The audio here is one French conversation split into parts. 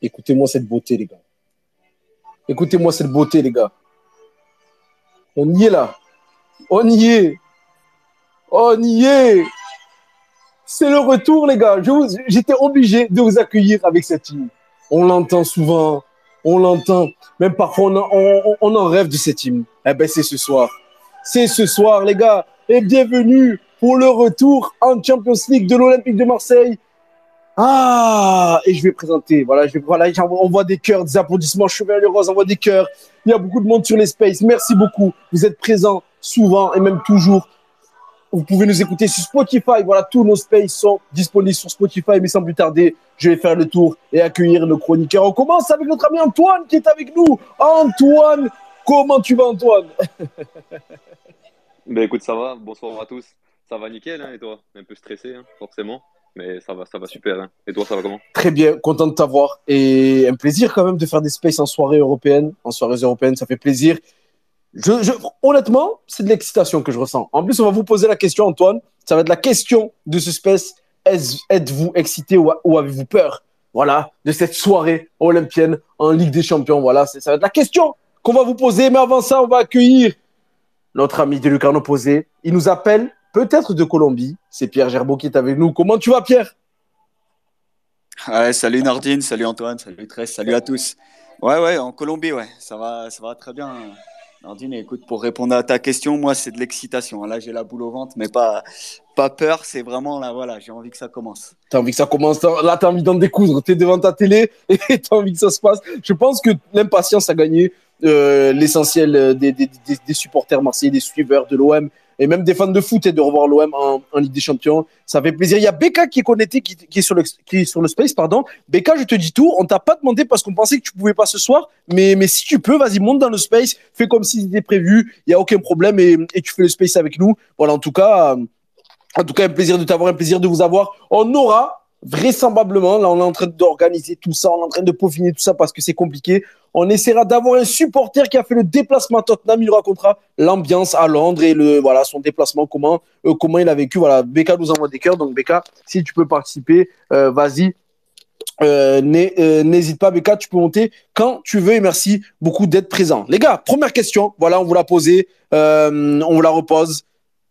Écoutez-moi cette beauté, les gars. Écoutez-moi cette beauté, les gars. On y est là. On y est. On y est. C'est le retour, les gars. J'étais obligé de vous accueillir avec cette team. On l'entend souvent. On l'entend. Même parfois, on, en rêve de cette team. Eh ben, c'est ce soir. C'est ce soir, les gars. Et bienvenue pour le retour en Champions League de l'Olympique de Marseille ah, et je vais présenter. Voilà, je vais, on voit des cœurs, des applaudissements. Chevalier Rose, on voit des cœurs. Il y a beaucoup de monde sur les spaces. Merci beaucoup. Vous êtes présents souvent et même toujours. Vous pouvez nous écouter sur Spotify. Voilà, tous nos spaces sont disponibles sur Spotify. Mais sans plus tarder, je vais faire le tour et accueillir nos chroniqueurs. On commence avec notre ami Antoine qui est avec nous. Antoine, comment tu vas, Antoine? Ben écoute, ça va. Bonsoir à tous. Ça va nickel, hein, et toi? Un peu stressé, hein, forcément mais ça va, ça va super. Hein. Et toi, ça va comment? Très bien, content de t'avoir. Et un plaisir quand même de faire des spaces en soirée européenne. En soirée européenne, ça fait plaisir. Honnêtement, c'est de l'excitation que je ressens. En plus, on va vous poser la question, Antoine. Ça va être la question de ce space. Êtes-vous excité ou, avez-vous peur Voilà, de cette soirée olympienne en Ligue des Champions? Voilà, ça va être la question qu'on va vous poser. Mais avant ça, on va accueillir notre ami de Lucarno Posé. Il nous appelle peut-être de Colombie. C'est Pierre Gerbeau qui est avec nous. Comment tu vas, Pierre? Salut Nordine, salut Antoine, salut Tress, salut à tous. Ouais, ouais, en Colombie, ouais, ça va, ça va très bien. Nordine, écoute, pour répondre à ta question, moi, c'est de l'excitation. Là, j'ai la boule au ventre, mais pas, pas peur. C'est vraiment là, voilà, j'ai envie que ça commence. T'as envie que ça commence. Là, t'as envie d'en découdre. T'es devant ta télé et t'as envie que ça se passe. Je pense que l'impatience a gagné euh, l'essentiel des, des, des, supporters marseillais, des suiveurs de l'OM et même des fans de foot et de revoir l'OM en, Ligue des Champions. Ça fait plaisir. Il y a Becca qui est connecté, qui, est sur le, qui est sur le space, pardon. Becca, je te dis tout. On t'a pas demandé parce qu'on pensait que tu pouvais pas ce soir, mais, mais si tu peux, vas-y, monte dans le space, fais comme si c'était prévu. Il y a aucun problème et, et, tu fais le space avec nous. Voilà, en tout cas, euh, en tout cas, un plaisir de t'avoir, un plaisir de vous avoir. On aura vraisemblablement, là, on est en train d'organiser tout ça, on est en train de peaufiner tout ça parce que c'est compliqué. On essaiera d'avoir un supporter qui a fait le déplacement à Tottenham. Il racontera l'ambiance à Londres et voilà, son déplacement, comment, euh, comment il a vécu. Voilà, Becca nous envoie des cœurs. Donc, Becca, si tu peux participer, euh, vas-y. Euh, n'hésite pas, Becca, tu peux monter quand tu veux et merci beaucoup d'être présent. Les gars, première question, voilà, on vous l'a posée, on vous la repose.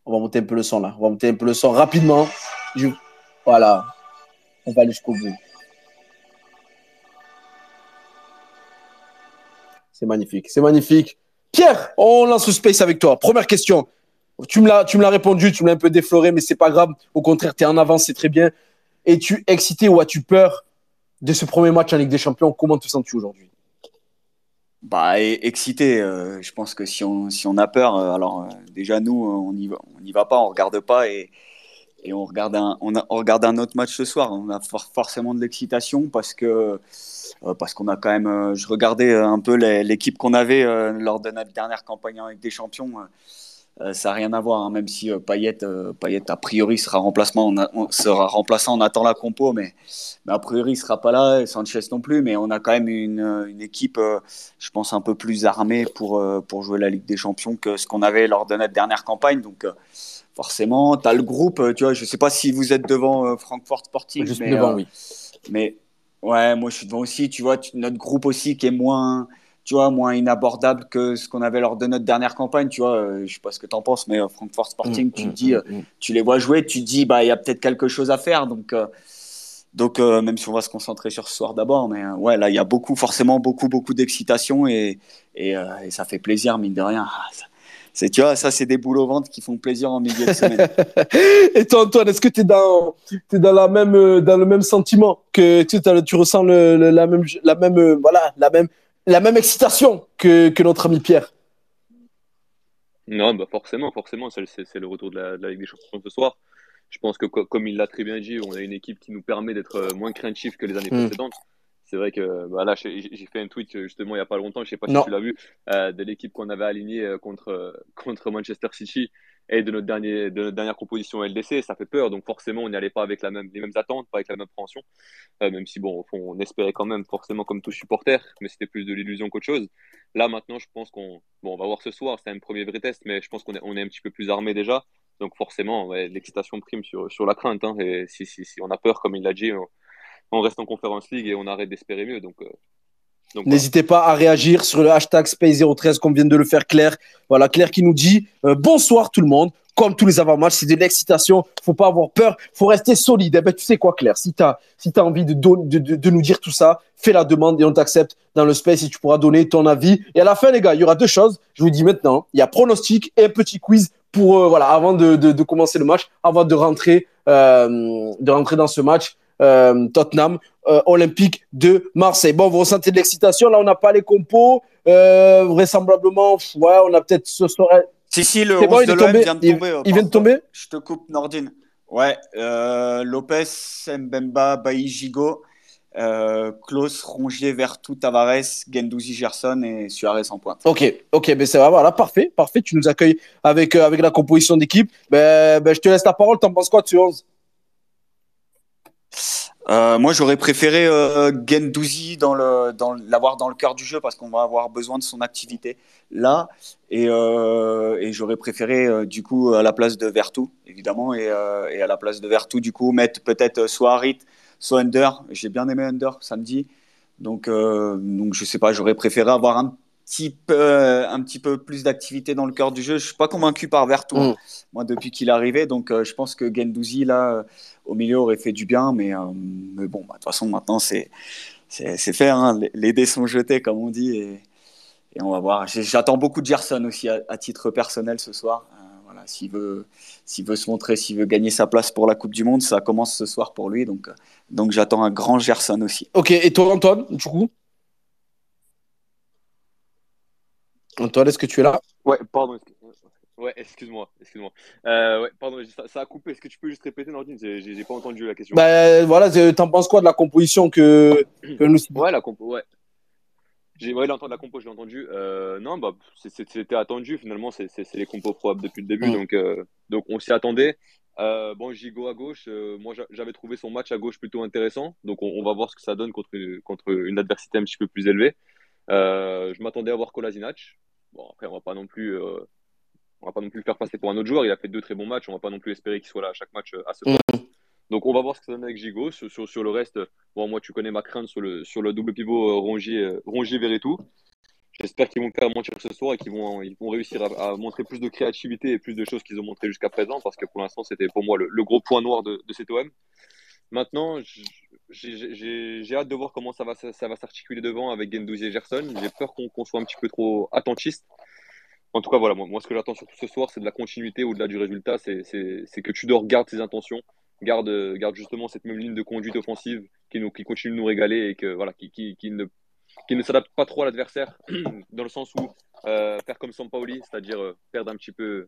On va monter un peu le son là, on va monter un peu le son rapidement. Voilà, on va aller jusqu'au bout. C'est magnifique, c'est magnifique. Pierre, on lance le space avec toi. Première question. Tu me l'as, tu l'as répondu, tu me l'as un peu défloré, mais c'est pas grave. Au contraire, tu es en avance, c'est très bien. Es-tu excité ou as-tu peur de ce premier match en Ligue des Champions? Comment te sens-tu aujourd'hui? Bah, excité. Euh, je pense que si on, si on a peur, euh, alors euh, déjà nous, on n'y va, va pas, on regarde pas et, et on regarde un, on, regarde un autre match ce soir. On a forcément de l'excitation parce que euh, parce qu'on a quand même. Euh, je regardais un peu l'équipe qu'on avait euh, lors de notre dernière campagne avec des champions. ça n'a rien à voir, hein, même si Payet, Payet, a priori sera remplacement, on, sera remplaçant. On attend la compo, mais, a priori il sera pas là. Sanchez non plus, mais on a quand même une, une équipe, je pense, un peu plus armée pour pour jouer la Ligue des Champions que ce qu'on avait lors de notre dernière campagne. Donc forcément, tu as le groupe, euh, tu vois, je sais pas si vous êtes devant euh, Francfort Sporting. Juste mais, devant, euh, oui. Mais ouais, moi je suis devant aussi, tu vois, notre groupe aussi qui est moins, tu vois, moins inabordable que ce qu'on avait lors de notre dernière campagne, tu vois, je sais pas ce que tu en penses, mais Francfort Sporting, mm, tu mm, dis, mm, tu les vois jouer, tu dis, bah, il y a peut-être quelque chose à faire, donc. Donc, même si on va se concentrer sur ce soir d'abord, mais ouais, là, il y a beaucoup, forcément, beaucoup, beaucoup d'excitation et, et, ça fait plaisir, mine de rien. Ah, c'est tu vois ça c'est des boules au ventre qui font plaisir en milieu de semaine. Et toi Antoine est-ce que tu es dans es dans la même euh, dans le même sentiment que tu, tu ressens le, la même la même euh, voilà la même la même excitation que, que notre ami Pierre? Non bah forcément forcément c'est le retour de la, de la, Ligue des Champions ce soir. Je pense que comme il l'a très bien dit on a une équipe qui nous permet d'être euh, moins craintif que les années hmm. précédentes c'est vrai que bah là, j'ai fait un tweet justement il n'y a pas longtemps, je ne sais pas si tu l'as vu, euh, de l'équipe qu'on avait alignée euh, contre, euh, contre Manchester City et de notre, dernier, de notre dernière composition LDC. Ça fait peur, donc forcément, on n'y allait pas avec la même, les mêmes attentes, pas avec la même appréhension. même si, bon, on espérait quand même, forcément, comme tout supporter, mais c'était plus de l'illusion qu'autre chose. Là, maintenant, je pense qu'on bon, on va voir ce soir, c'est un premier vrai test, mais je pense qu'on est, on est un petit peu plus armé déjà. Donc forcément, l'excitation prime sur, sur la crainte. Hein. et si, si, si, on a peur, comme il l'a dit, on, reste en Conférence League et on arrête d'espérer mieux. Donc, euh, N'hésitez pas à réagir sur le hashtag Space013 comme vient de le faire Claire. Voilà, Claire qui nous dit euh, bonsoir tout le monde. Comme tous les avant-matchs, c'est de l'excitation. Faut pas avoir peur. Faut rester solide. Eh ben, tu sais quoi, Claire? Si tu envie de, nous dire tout ça, fais la demande et on t'accepte dans le space et tu pourras donner ton avis. Et à la fin, les gars, il y aura deux choses. Je vous dis maintenant. Il y a pronostic et un petit quiz pour euh, avant de, commencer le match, avant de rentrer dans ce match euh, Tottenham euh, Olympique de Marseille. Bon, vous ressentez de l'excitation là, on n'a pas les compos euh, vraisemblablement. Ouais, on a peut-être ce soir. Si si, le 11 bon, de l'OM vient de tomber. Il, il vient de tomber. Je te coupe Nordine. Ouais, Lopez, Mbemba, Bailly, Gigot. Euh, Klaus, Rongier, Vertou, Tavares, Gendouzi, Gerson et Suarez en pointe. Ok, ok, ben c'est voilà, parfait, parfait. Tu nous accueilles avec, euh, avec la composition d'équipe. Ben, ben, je te laisse la parole. T'en penses quoi ce 11 euh, moi, j'aurais préféré euh, dans le, dans l'avoir dans le cœur du jeu parce qu'on va avoir besoin de son activité là. Et, euh, j'aurais préféré du coup à la place de Vertou, évidemment, et, à la place de Vertou, du coup, mettre peut-être soit Harit, soit Under. J'ai bien aimé Under samedi. Donc, euh, donc je sais pas, j'aurais préféré avoir un petit peu, un petit peu plus d'activité dans le cœur du jeu. Je suis pas convaincu par Vertu, mm. moi, depuis qu'il est arrivé. Donc, euh, je pense que Gendouzi, là, euh, au milieu, aurait fait du bien. Mais, mais bon, bah, de toute façon, maintenant, c'est fait. Hein. Les, dés sont jetés, comme on dit. Et, et on va voir. J'attends beaucoup de Gerson aussi à, à, titre personnel ce soir. voilà, s'il veut, s'il veut se montrer, s'il veut gagner sa place pour la Coupe du Monde, ça commence ce soir pour lui. Donc, donc j'attends un grand Gerson aussi. Ok, et toi, Antoine, du coup? Antoine, est-ce que tu es là? Ouais, pardon. Ouais, excuse-moi, excuse-moi. Euh, ouais, pardon, ça, a coupé. Est-ce que tu peux juste répéter, Nordine? J'ai pas entendu la question. Bah voilà, t'en penses quoi de la composition que, que nous Ouais, la compo, ouais. J'ai ouais, l'entendre la compo, je l'ai entendu. Euh, non, bah, c'était attendu finalement. C'est les compos probables depuis le début, donc euh, donc on s'y attendait. Euh, bon, Gigo à gauche, euh, moi j'avais trouvé son match à gauche plutôt intéressant, donc on, va voir ce que ça donne contre, contre une adversité un petit peu plus élevée. Euh, je m'attendais à voir Kolasinac. Bon, après, on va pas non plus, on va pas non plus le faire passer pour un autre joueur. Il a fait deux très bons matchs, on va pas non plus espérer qu'il soit là à chaque match à ce point. Mm. Donc on va voir ce que ça donne avec Gigo. Sur, sur, sur, le reste, bon, moi tu connais ma crainte sur le, sur le double pivot Rongier, Rongier tout J'espère qu'ils vont faire mentir ce soir et qu'ils vont, ils vont réussir à, montrer plus de créativité et plus de choses qu'ils ont montré jusqu'à présent, parce que pour l'instant, c'était pour moi le, gros point noir de, de cet OM. Maintenant, j'ai hâte de voir comment ça va, s'articuler devant avec Gendouzi et Gerson. J'ai peur qu'on soit un petit peu trop attentiste. En tout cas, voilà, moi, ce que j'attends surtout ce soir, c'est de la continuité au-delà du résultat. C'est que Tudor garde ses intentions, garde, justement cette même ligne de conduite offensive qui, continue de nous régaler et qui ne s'adapte pas trop à l'adversaire, dans le sens où euh, faire comme Sampaoli, c'est-à-dire euh, perdre un petit peu,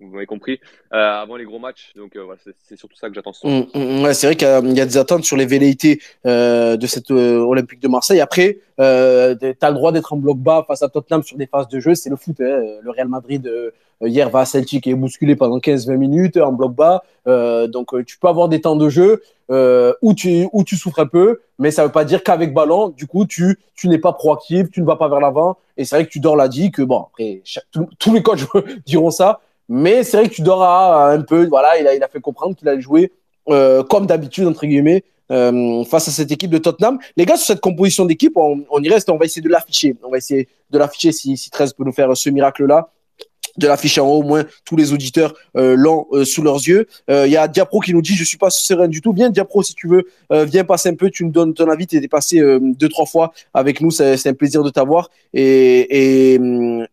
vous m'avez compris, euh, avant les gros matchs. Donc voilà, c'est surtout ça que j'attends. Mmh, mmh, ouais, c'est vrai qu'il y, a des attentes sur les velléités de cette Olympique de Marseille. Après, tu as le droit d'être en bloc bas face à Tottenham sur des phases de jeu, c'est le foot. Hein. Le Real Madrid hier va à Celtic et est bousculé pendant 15-20 minutes en bloc bas. donc tu peux avoir des temps de jeu euh, où tu où tu souffres un peu, mais ça veut pas dire qu'avec ballon, du coup, tu tu n'es pas proactif, tu ne vas pas vers l'avant. Et c'est vrai que tu dors l'a dit que bon, après tous les coachs diront ça, mais c'est vrai que tu dors à, un peu. Voilà, il a fait comprendre qu'il allait jouer euh, comme d'habitude entre guillemets. Euh, face à cette équipe de Tottenham. Les gars, sur cette composition d'équipe, on, on y reste, on va essayer de l'afficher. On va essayer de l'afficher si, si 13 peut nous faire ce miracle-là de l'affiche en haut, au moins tous les auditeurs euh, l'ont euh, sous leurs yeux. Euh, il y a Diapro qui nous dit je suis pas serein du tout. Viens Diapro si tu veux, viens passer un peu, tu nous donnes ton avis. Tu es passé deux trois fois avec nous, c'est un plaisir de t'avoir et, et,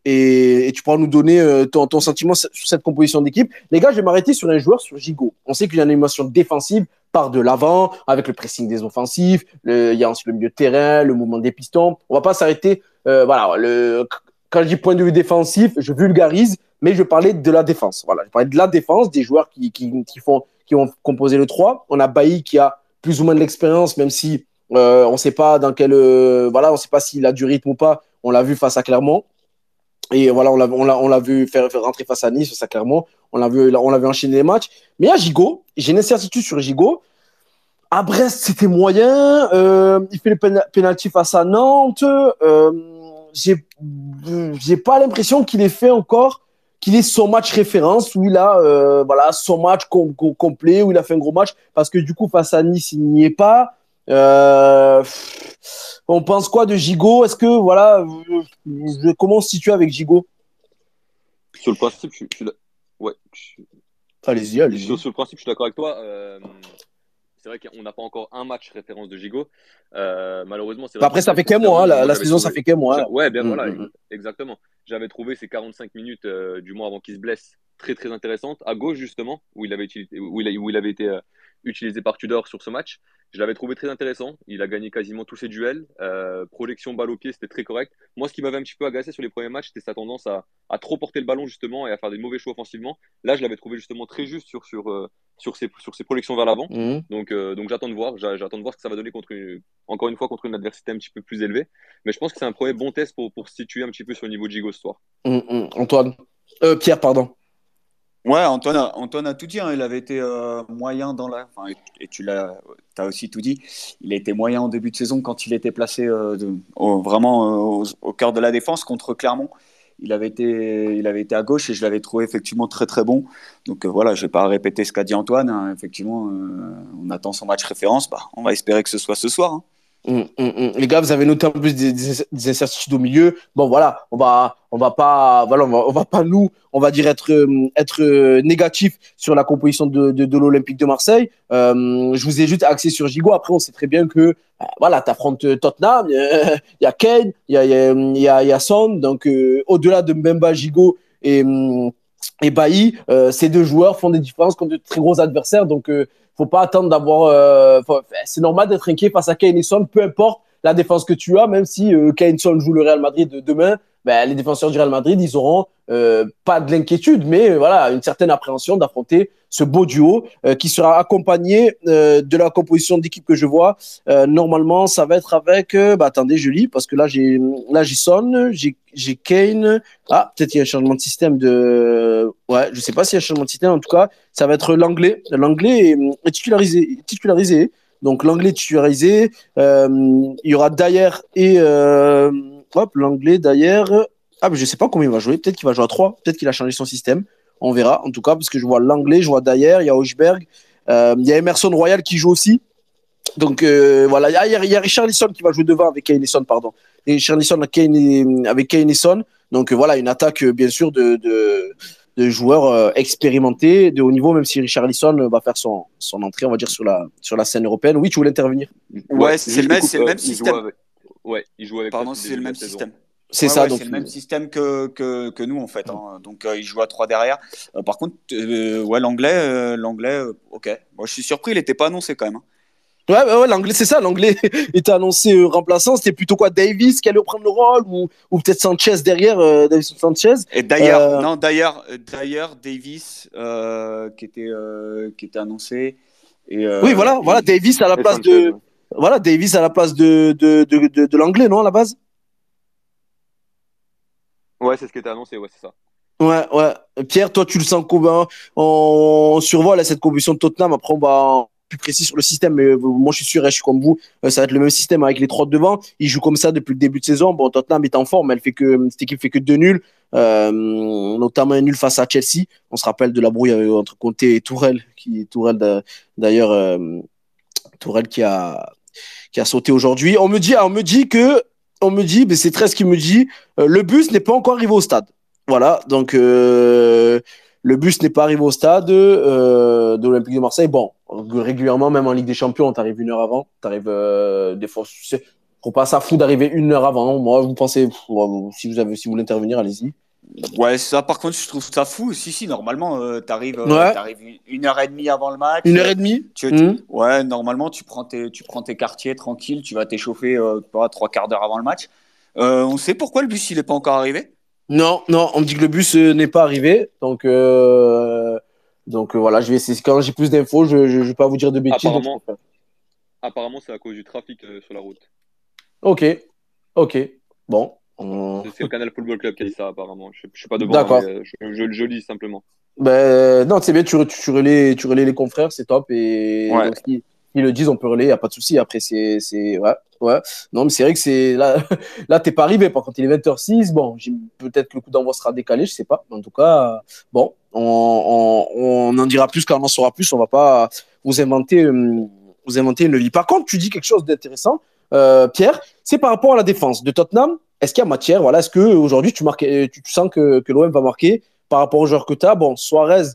et, tu pourras nous donner ton, ton sentiment sur cette composition d'équipe. Les gars, je vais m'arrêter sur un joueur sur Gigot. On sait qu'il y a une animation défensive par de l'avant avec le pressing des offensifs. il y a ensuite le milieu de terrain, le mouvement des pistons. On va pas s'arrêter. voilà, le quand je dis point de vue défensif, je vulgarise, mais je parlais de la défense. Voilà, je parlais de la défense, des joueurs qui, qui, font, qui ont composé le 3. On a Bailly qui a plus ou moins de l'expérience, même si euh, on ne sait pas dans quel, euh, voilà, on sait pas s'il a du rythme ou pas. On l'a vu face à Clermont. Et voilà, on l'a, vu faire, faire, rentrer face à Nice, face à Clermont. On l'a vu, enchaîner les matchs. Mais à Gigot, j'ai une incertitude sur Gigot. À Brest, c'était moyen. Euh, il fait le pénalty face à Nantes. J'ai j'ai pas l'impression qu'il ait fait encore qu'il ait son match référence où il a euh, voilà son match complet où il a fait un gros match parce que du coup face à Nice il n'y est pas. Euh, on pense quoi de Gigot? Est-ce que voilà comment on se situe avec Gigot? Sur le principe, je, suis ouais. Allez-y, allez-y. Sur, le principe, je suis d'accord avec toi. Euh, c'est vrai qu'on n'a pas encore un match référence de Gigot. Euh, malheureusement, c'est Après, ça fait qu'un mois. Hein, la, saison, ça fait qu'un mois. Ouais, bien mm, voilà, mm, mm. exactement. J'avais trouvé ces 45 minutes, euh, du mois avant qu'il se blesse, très très intéressantes. À gauche, justement, où il avait, utilisé, où il, où il avait été utilisé par Tudor sur ce match. Je l'avais trouvé très intéressant. Il a gagné quasiment tous ses duels. Euh, projection balle au pied, c'était très correct. Moi, ce qui m'avait un petit peu agacé sur les premiers matchs, c'était sa tendance à, à, trop porter le ballon justement et à faire des mauvais choix offensivement. Là, je l'avais trouvé justement très juste sur, sur, euh, sur, ses, sur ses projections vers l'avant. Mhm. Donc, euh, donc j'attends de voir. J'attends de voir ce que ça va donner contre encore une fois contre une adversité un petit peu plus élevée. Mais je pense que c'est un premier bon test pour, pour se situer un petit peu sur le niveau de Gigo ce soir. Mhm. Antoine. Pierre, pardon. Ouais, Antoine a, Antoine a tout dit. Hein. Il avait été euh, moyen dans la. Enfin, et tu l'as as aussi tout dit. Il a moyen en début de saison quand il était placé euh, vraiment euh, au, cœur de la défense contre Clermont. Il avait été, il avait été à gauche et je l'avais trouvé effectivement très très bon. Donc voilà, je ne vais pas répéter ce qu'a dit Antoine. Hein. Effectivement, on attend son match référence. Bah, on va espérer que ce soit ce soir. Hein. Hum, hum, hum. Les gars, vous avez noté en plus des, des, incertitudes au milieu. Bon, voilà, on va, on va pas, voilà, on va, pas nous, on va dire être, être négatif sur la composition de, de, l'Olympique de Marseille. Euh, je vous ai juste axé sur Gigot. Après, on sait très bien que, euh, voilà, tu affrontes Tottenham. Il y a Kane, il y a, y il y a Son. Donc, euh, au-delà de Mbemba, Gigot et, et Bailly, euh, ces deux joueurs font des différences contre de très gros adversaires. Donc, faut pas attendre d'avoir. Euh, c'est normal d'être inquiet face à Kane Son, peu importe la défense que tu as, même si euh, Kane Son joue le Real Madrid demain, ben, les défenseurs du Real Madrid, ils auront euh, pas de l'inquiétude, mais euh, voilà, une certaine appréhension d'affronter ce beau duo euh, qui sera accompagné euh, de la composition d'équipe que je vois. normalement, ça va être avec. bah, attendez, je lis parce que là j'ai là j'ai Son, j'ai Kane. Ah, peut-être il y a un changement de système de. Ouais, je sais pas s'il y a un changement de système. En tout cas, ça va être l'anglais. L'anglais est, titularisé, titularisé. Donc l'anglais titularisé. il y aura d'ailleurs et Hop, l'anglais d'ailleurs. Ah, mais je sais pas combien il va jouer. Peut-être qu'il va jouer à 3. Peut-être qu'il a changé son système. On verra. En tout cas, parce que je vois l'anglais, je vois d'ailleurs, il y a Hochberg. Euh, il y a Emerson Royal qui joue aussi. Donc euh, voilà, il y, a, il y a Richard Lisson qui va jouer devant avec Kane Son, pardon. Et Richard Lisson avec Kane Son. Donc euh, voilà, une attaque bien sûr de, de, de joueurs expérimentés de haut niveau, même si Richard Lisson va faire son, son entrée, on va dire, sur la, sur la scène européenne. Oui, tu voulais intervenir Ouais, c'est le, le, même système. Ouais, il joue avec. Pardon, c'est le même système. C'est ça, donc. C'est le même système que, que, que nous, en fait. Hein. Donc, euh, il joue à 3 derrière. Euh, par contre, euh, ouais, l'anglais, l'anglais, ok. Moi, je suis surpris, il n'était pas annoncé quand même. Hein. Ouais, ouais, l'anglais, c'est ça. L'anglais était annoncé remplaçant. C'était plutôt quoi Davis qui allait prendre le rôle ou, ou peut-être Sanchez derrière, Davis Sanchez? Et d'ailleurs, non, d'ailleurs, d'ailleurs, Davis qui, était, qui était annoncé. Et, oui, voilà, voilà, Davis à la place de. Voilà, Davis à la place de, de, de, de, l'anglais, non, à la base? Ouais, c'est ce qui était annoncé, ouais, c'est ça. Ouais, ouais. Pierre, toi, tu le sens comment? On survole cette composition de Tottenham. Après, on va plus précis sur le système, mais euh, moi, je suis sûr, hein, je suis comme vous, euh, ça va être le même système avec les trois devant. Ils jouent comme ça depuis le début de saison. Bon, Tottenham est en forme, elle fait que cette équipe fait que deux nuls, euh, notamment un nul face à Chelsea. On se rappelle de la brouille entre Conte et Tourelle, qui Tourelle d'ailleurs, Tourelle qui a qui a sauté aujourd'hui. On me dit, on me dit que, on me dit, mais c'est très ce qui me dit, euh, le bus n'est pas encore arrivé au stade. Voilà, donc euh, le bus n'est pas arrivé au stade euh, de l'Olympique de Marseille. Bon, régulièrement, même en Ligue des Champions, tu arrives une heure avant. Tu arrives des fois, faut pas ça fou d'arriver une heure avant. Moi, vous pensez, si vous avez, si vous voulez intervenir, allez-y. Ouais, ça par contre, je trouve ça fou. Si, si, normalement, euh, tu arrives, euh, une heure et demie avant le match. Une heure et demie mmh. Ouais, normalement, tu prends, tes, tu prends tes quartiers tranquille, tu vas t'échauffer euh, trois quarts d'heure avant le match. on sait pourquoi le bus, il n'est pas encore arrivé? Non, non, on me dit que le bus n'est pas arrivé. Donc, donc voilà, je vais essayer. Quand j'ai plus d'infos, je ne vais pas vous dire de bêtises. Apparemment, apparemment c'est à cause du trafic sur la route. Ok, ok. Bon, c'est le Canal Football Club qui a dit ça, apparemment. Je, ne suis pas devant, D'accord. Euh, je, je, lis simplement. Ben, non, c'est bien, tu, tu, relais, tu relais les confrères, c'est top. Et ils le disent, on peut relayer, il n'y a pas de souci. Après, c'est. Ouais, ouais. Non, mais c'est vrai que c'est. Là, là tu n'es pas arrivé. Par contre, il est 20h06. Bon, peut-être que le coup d'envoi sera décalé, je ne sais pas. En tout cas, bon, on, on, en dira plus quand on en saura plus. On ne va pas vous inventer, euh, vous inventer une vie. Par contre, tu dis quelque chose d'intéressant, euh, Pierre, c'est par rapport à la défense de Tottenham. Est-ce qu'il y a matière Voilà, Est-ce qu'aujourd'hui, tu, tu, sens que, que l'OM va marquer par rapport aux joueurs que tu as Bon, Suarez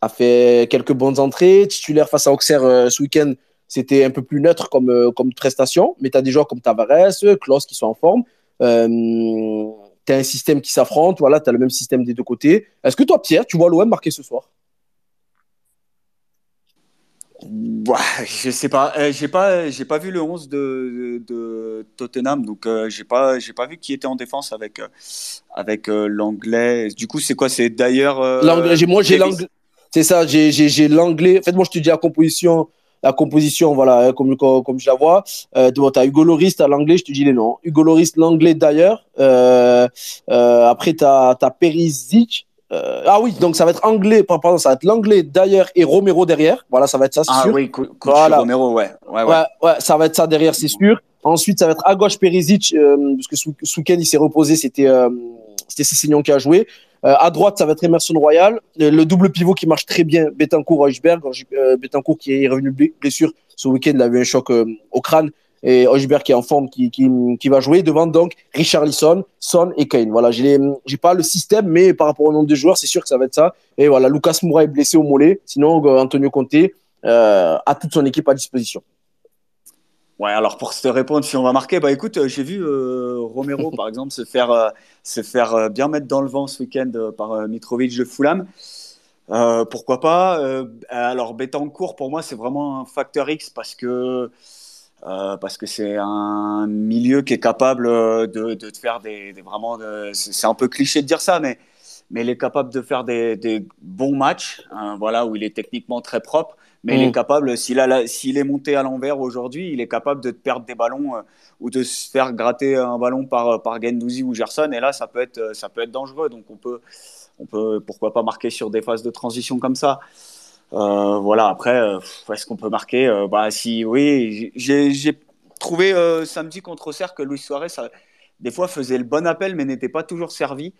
a fait quelques bonnes entrées. Titulaire face à Auxerre euh, ce week-end, c'était un peu plus neutre comme, euh, comme prestation. Mais tu as des joueurs comme Tavares, Klaus qui sont en forme. Euh, tu as un système qui s'affronte. Voilà, tu as le même système des deux côtés. Est-ce que toi, Pierre, tu vois l'OM marquer ce soir? Bah, je sais pas, j'ai pas, j'ai pas vu le 11 de, de, Tottenham, donc j'ai pas, j'ai pas vu qui était en défense avec, avec l'anglais. Du coup, c'est quoi, c'est d'ailleurs. moi, j'ai l'anglais. C'est ça, j'ai l'anglais. En fait, moi, je te dis la composition, la composition, voilà, hein, comme, comme, je la vois. Euh, tu as Hugo Loris, tu as l'anglais, je te dis les noms. Hugo Loris, l'anglais d'ailleurs. Euh, euh, après, tu as, as Perisic. Euh, ah oui, donc ça va être anglais, pardon, ça va être l'anglais d'ailleurs et Romero derrière. Voilà, ça va être ça, c'est ah, sûr. oui, voilà. Romero, ouais. Ouais, ouais. ouais. ça va être ça derrière, c'est sûr. Ensuite, ça va être à gauche Perisic, euh, parce que ce week-end, il s'est reposé, c'était euh, Cessignon qui a joué. Euh, à droite, ça va être Emerson Royal. Le, double pivot qui marche très bien, Betancourt. Euh, Betancourt qui est revenu blessure ce week-end, il a eu un choc au crâne. Et Hochberg qui est en forme, qui, qui, qui, va jouer devant donc Richard Lisson, Son et Kane. Voilà, j'ai pas le système, mais par rapport au nombre de joueurs, c'est sûr que ça va être ça. Et voilà, Lucas Moura est blessé au mollet. Sinon, Antonio Conte a toute son équipe à disposition. Ouais, alors pour te répondre si on va marquer, bah écoute, euh, j'ai vu euh, Romero par exemple se faire, euh, se faire bien mettre dans le vent ce week-end par Mitrovic de Fulham. pourquoi pas Alors Betancourt pour moi c'est vraiment un facteur X parce que parce que c'est un milieu qui est capable de, de te faire des, vraiment c'est un peu cliché de dire ça mais mais il est capable de faire des, des bons matchs hein, voilà où il est techniquement très propre mais il est mm. capable, s'il est monté à l'envers aujourd'hui, il est capable de perdre des ballons euh, ou de se faire gratter un ballon par, par Gendouzi ou Gerson. Et là, ça peut être, ça peut être dangereux. Donc, on peut, on peut, pourquoi pas marquer sur des phases de transition comme ça. Euh, voilà, après, euh, est-ce qu'on peut marquer bah, si, Oui, j'ai trouvé samedi contre Auxerre que Luis Suarez, ça, des fois, faisait le bon appel, mais n'était pas toujours servi.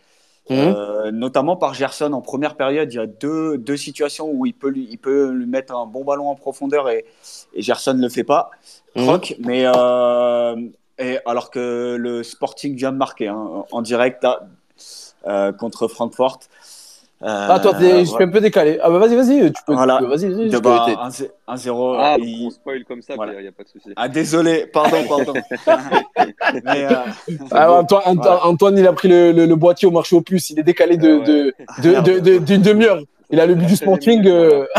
Euh, notamment par Gerson en première période, il y a deux, deux situations où il peut, lui, il peut lui mettre un bon ballon en profondeur et, et Gerson ne le fait pas. Mhm. mais euh, et alors que le Sporting vient de marquer hein, en direct euh, contre Francfort. Euh, ah, toi, je suis un peu décalé. Ah, bah vas-y, vas-y, tu peux. Voilà. Vas-y, vas-y. 1-0. Ah, il... on spoil comme ça, il n'y a pas de souci. Ah, désolé, pardon, pardon. Mais, euh... ah, Antoine, voilà. Antoine, il a pris le, le, le, boîtier au marché au plus. Il est décalé d'une de, de, de, de, de, demi-heure. Il a le but du sporting. Euh...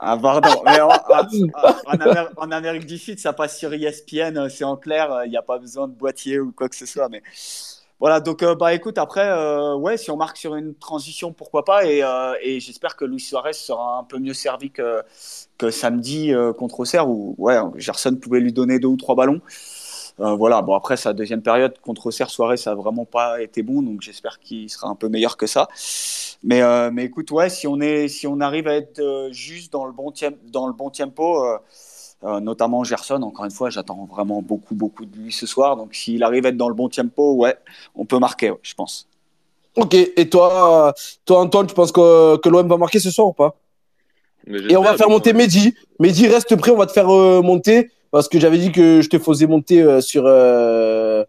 Ah, pardon. Mais en, en, Amérique, en, Amérique, du Sud, ça passe sur ESPN, c'est en clair, il n'y a pas besoin de boîtier ou quoi que ce soit. Mais voilà, donc euh, bah écoute, après, euh, ouais, si on marque sur une transition, pourquoi pas, et, euh, et j'espère que Luis Suarez sera un peu mieux servi que, que samedi contre Auxerre, où ouais, Gerson pouvait lui donner deux ou trois ballons. voilà, bon après sa deuxième période contre Auxerre, Suarez, ça n'a vraiment pas été bon, donc j'espère qu'il sera un peu meilleur que ça. Mais, mais écoute, ouais, si on, est, si on arrive à être juste dans le bon, dans le bon tempo, euh, notamment Gerson. Encore une fois, j'attends vraiment beaucoup, beaucoup de lui ce soir. Donc, s'il arrive à être dans le bon tempo, ouais, on peut marquer, je pense. Ok. Et toi, toi Antoine, tu penses que, que l'OM va marquer ce soir ou pas? Et on va faire monter Mehdi. Mehdi, reste prêt, on va te faire euh, monter. Parce que j'avais dit que je te faisais monter euh, sur euh,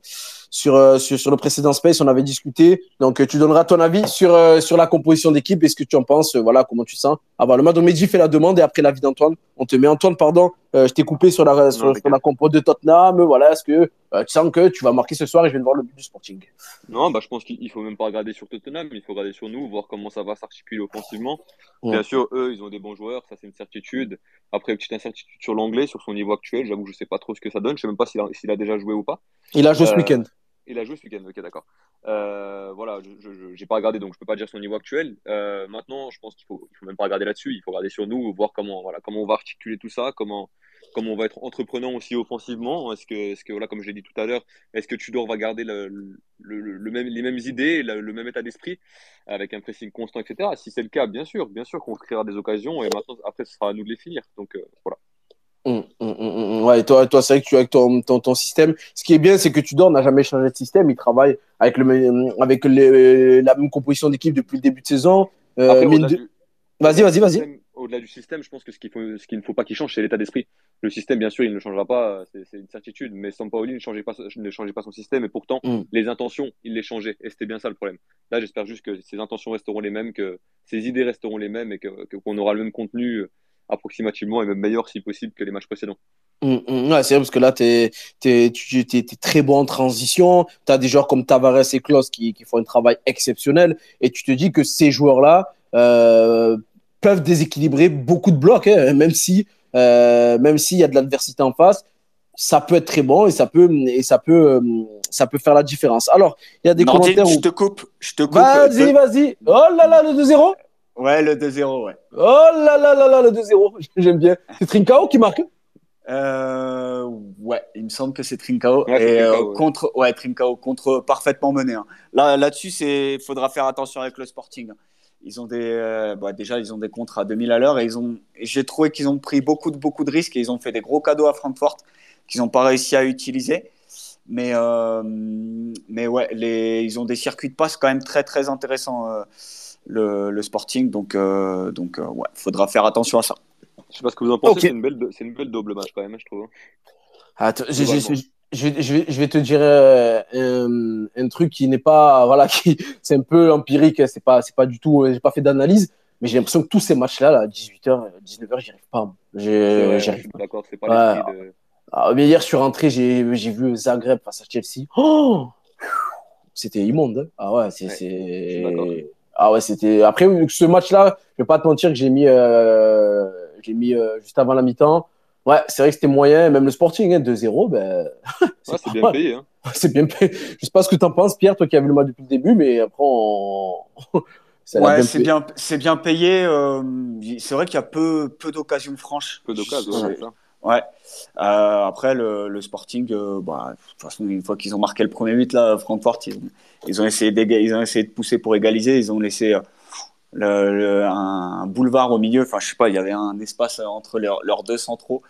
sur, sur, le précédent space, on avait discuté. Donc, tu donneras ton avis sur, euh, sur la composition d'équipe et ce que tu en penses. voilà, comment tu sens. Avant le match. Donc, Mehdi fait la demande et après l'avis d'Antoine, on te met Antoine, pardon. Je t'ai coupé sur la, sur, la compo de Tottenham. Voilà, est-ce que tu sens que tu vas marquer ce soir et je viens de voir le but du Sporting? Non, bah, je pense qu'il faut même pas regarder sur Tottenham, il faut regarder sur nous, voir comment ça va s'articuler offensivement. Bien sûr, eux, ils ont des bons joueurs, ça c'est une certitude. Après, petite incertitude sur l'anglais, sur son niveau actuel, j'avoue que je sais pas trop ce que ça donne. Je sais même pas s'il a, a, déjà joué ou pas. Il a joué ce week-end. Il a joué ce week-end, ok, d'accord. Euh, voilà, je n'ai pas regardé, donc je peux pas dire son niveau actuel. Euh, maintenant, je pense qu'il faut, il faut même pas regarder là-dessus. Il faut regarder sur nous, voir comment, voilà, comment on va articuler tout ça, comment, comment on va être entreprenant aussi offensivement. Est-ce que, est-ce que voilà, comme je l'ai dit tout à l'heure, est-ce que Tudor va garder les mêmes idées, le, même état d'esprit, avec un pressing constant, etc. Si c'est le cas, bien sûr, bien sûr qu'on créera des occasions, et maintenant, après, ce sera à nous de les finir. Donc euh, voilà. Hum, hum, hum, ouais, toi, toi c'est vrai que tu avec ton, ton, ton, système. Ce qui est bien, c'est que tu dors n'a jamais changé de système. Il travaille avec, le, avec la même composition d'équipe depuis le début de saison. Euh, vas-y, vas-y, vas-y au-delà du système, je pense que ce qu'il ne faut pas qu'il change, c'est l'état d'esprit. Le système, bien sûr, il ne changera pas, c'est une certitude, mais Sampaoli ne changeait pas, ne changeait pas son système, et pourtant, mm. les intentions, il les changeait, et c'était bien ça le problème. Là, j'espère juste que ses intentions resteront les mêmes, que ses idées resteront les mêmes, et qu'on aura le même contenu euh, approximativement, et même meilleur si possible que les matchs précédents. Mm, mm. ouais, c'est vrai parce que là, tu es, très bon en transition. Tu as des joueurs comme Tavares et Klaus qui, font un travail exceptionnel. Et tu te dis que ces joueurs-là, euh, peuvent déséquilibrer beaucoup de blocs, hein, même si euh, même s'il y a de l'adversité en face, ça peut être très bon et ça peut et ça peut euh, ça peut faire la différence. Alors, il y a des commentaires. Je te coupe, je te coupe. Vas-y, vas-y. Oh là là, le 2-0. Ouais, le 2-0, ouais. Oh là là là là, le 2-0. J'aime bien. C'est Trincao qui marque? Euh, ouais, il me semble que c'est Trincao. et contre, ouais, Trincao contre parfaitement mené. Hein. Là, là-dessus, c'est, faudra faire attention avec le Sporting. Ils ont des, euh, bah, déjà, ils ont des contrats à 2000 à l'heure et ils ont, j'ai trouvé qu'ils ont pris beaucoup de, beaucoup de risques et ils ont fait des gros cadeaux à Francfort qu'ils n'ont pas réussi à utiliser. Mais, euh, mais ouais, les, ils ont des circuits de passe quand même très, très intéressants, euh, le, le, Sporting. Donc, donc ouais, faudra faire attention à ça. Je sais pas ce que vous en pensez, c'est, une belle, c'est une belle double match quand même, je trouve. Attends, j'ai, je, je, vais, je vais te dire euh, un, un, truc qui n'est pas voilà qui c'est un peu empirique c'est pas c'est pas du tout j'ai pas fait d'analyse mais j'ai l'impression que tous ces matchs là là 18h 19h j'y arrive pas j'y arrive pas d'accord c'est pas ouais. de... ah, mais hier je suis rentré j'ai j'ai vu Zagreb face à Chelsea oh c'était immonde hein. ah ouais c'est c'est ah ouais c'était après ce match là je vais pas te mentir que j'ai mis euh... j'ai mis euh, juste avant la mi-temps Ouais, c'est vrai que c'était moyen, même le Sporting, hein, 2-0, ben. c'est bien payé. Hein. C'est bien payé. Je sais pas ce que tu en penses, Pierre, toi qui as vu le match depuis le début, mais après, on... ouais, c'est bien, c'est bien payé. Euh, c'est vrai qu'il y a peu, peu d'occasions franches. Peu d'occasions, ouais. Ouais. Euh, après, le, le Sporting, euh, bah, de toute façon, une fois qu'ils ont marqué le premier but, là, Francfort, ils, ils, ont essayé ils ont essayé de pousser pour égaliser. Ils ont laissé le, un boulevard au milieu. Enfin, je sais pas, il y avait un espace entre leurs, deux centraux.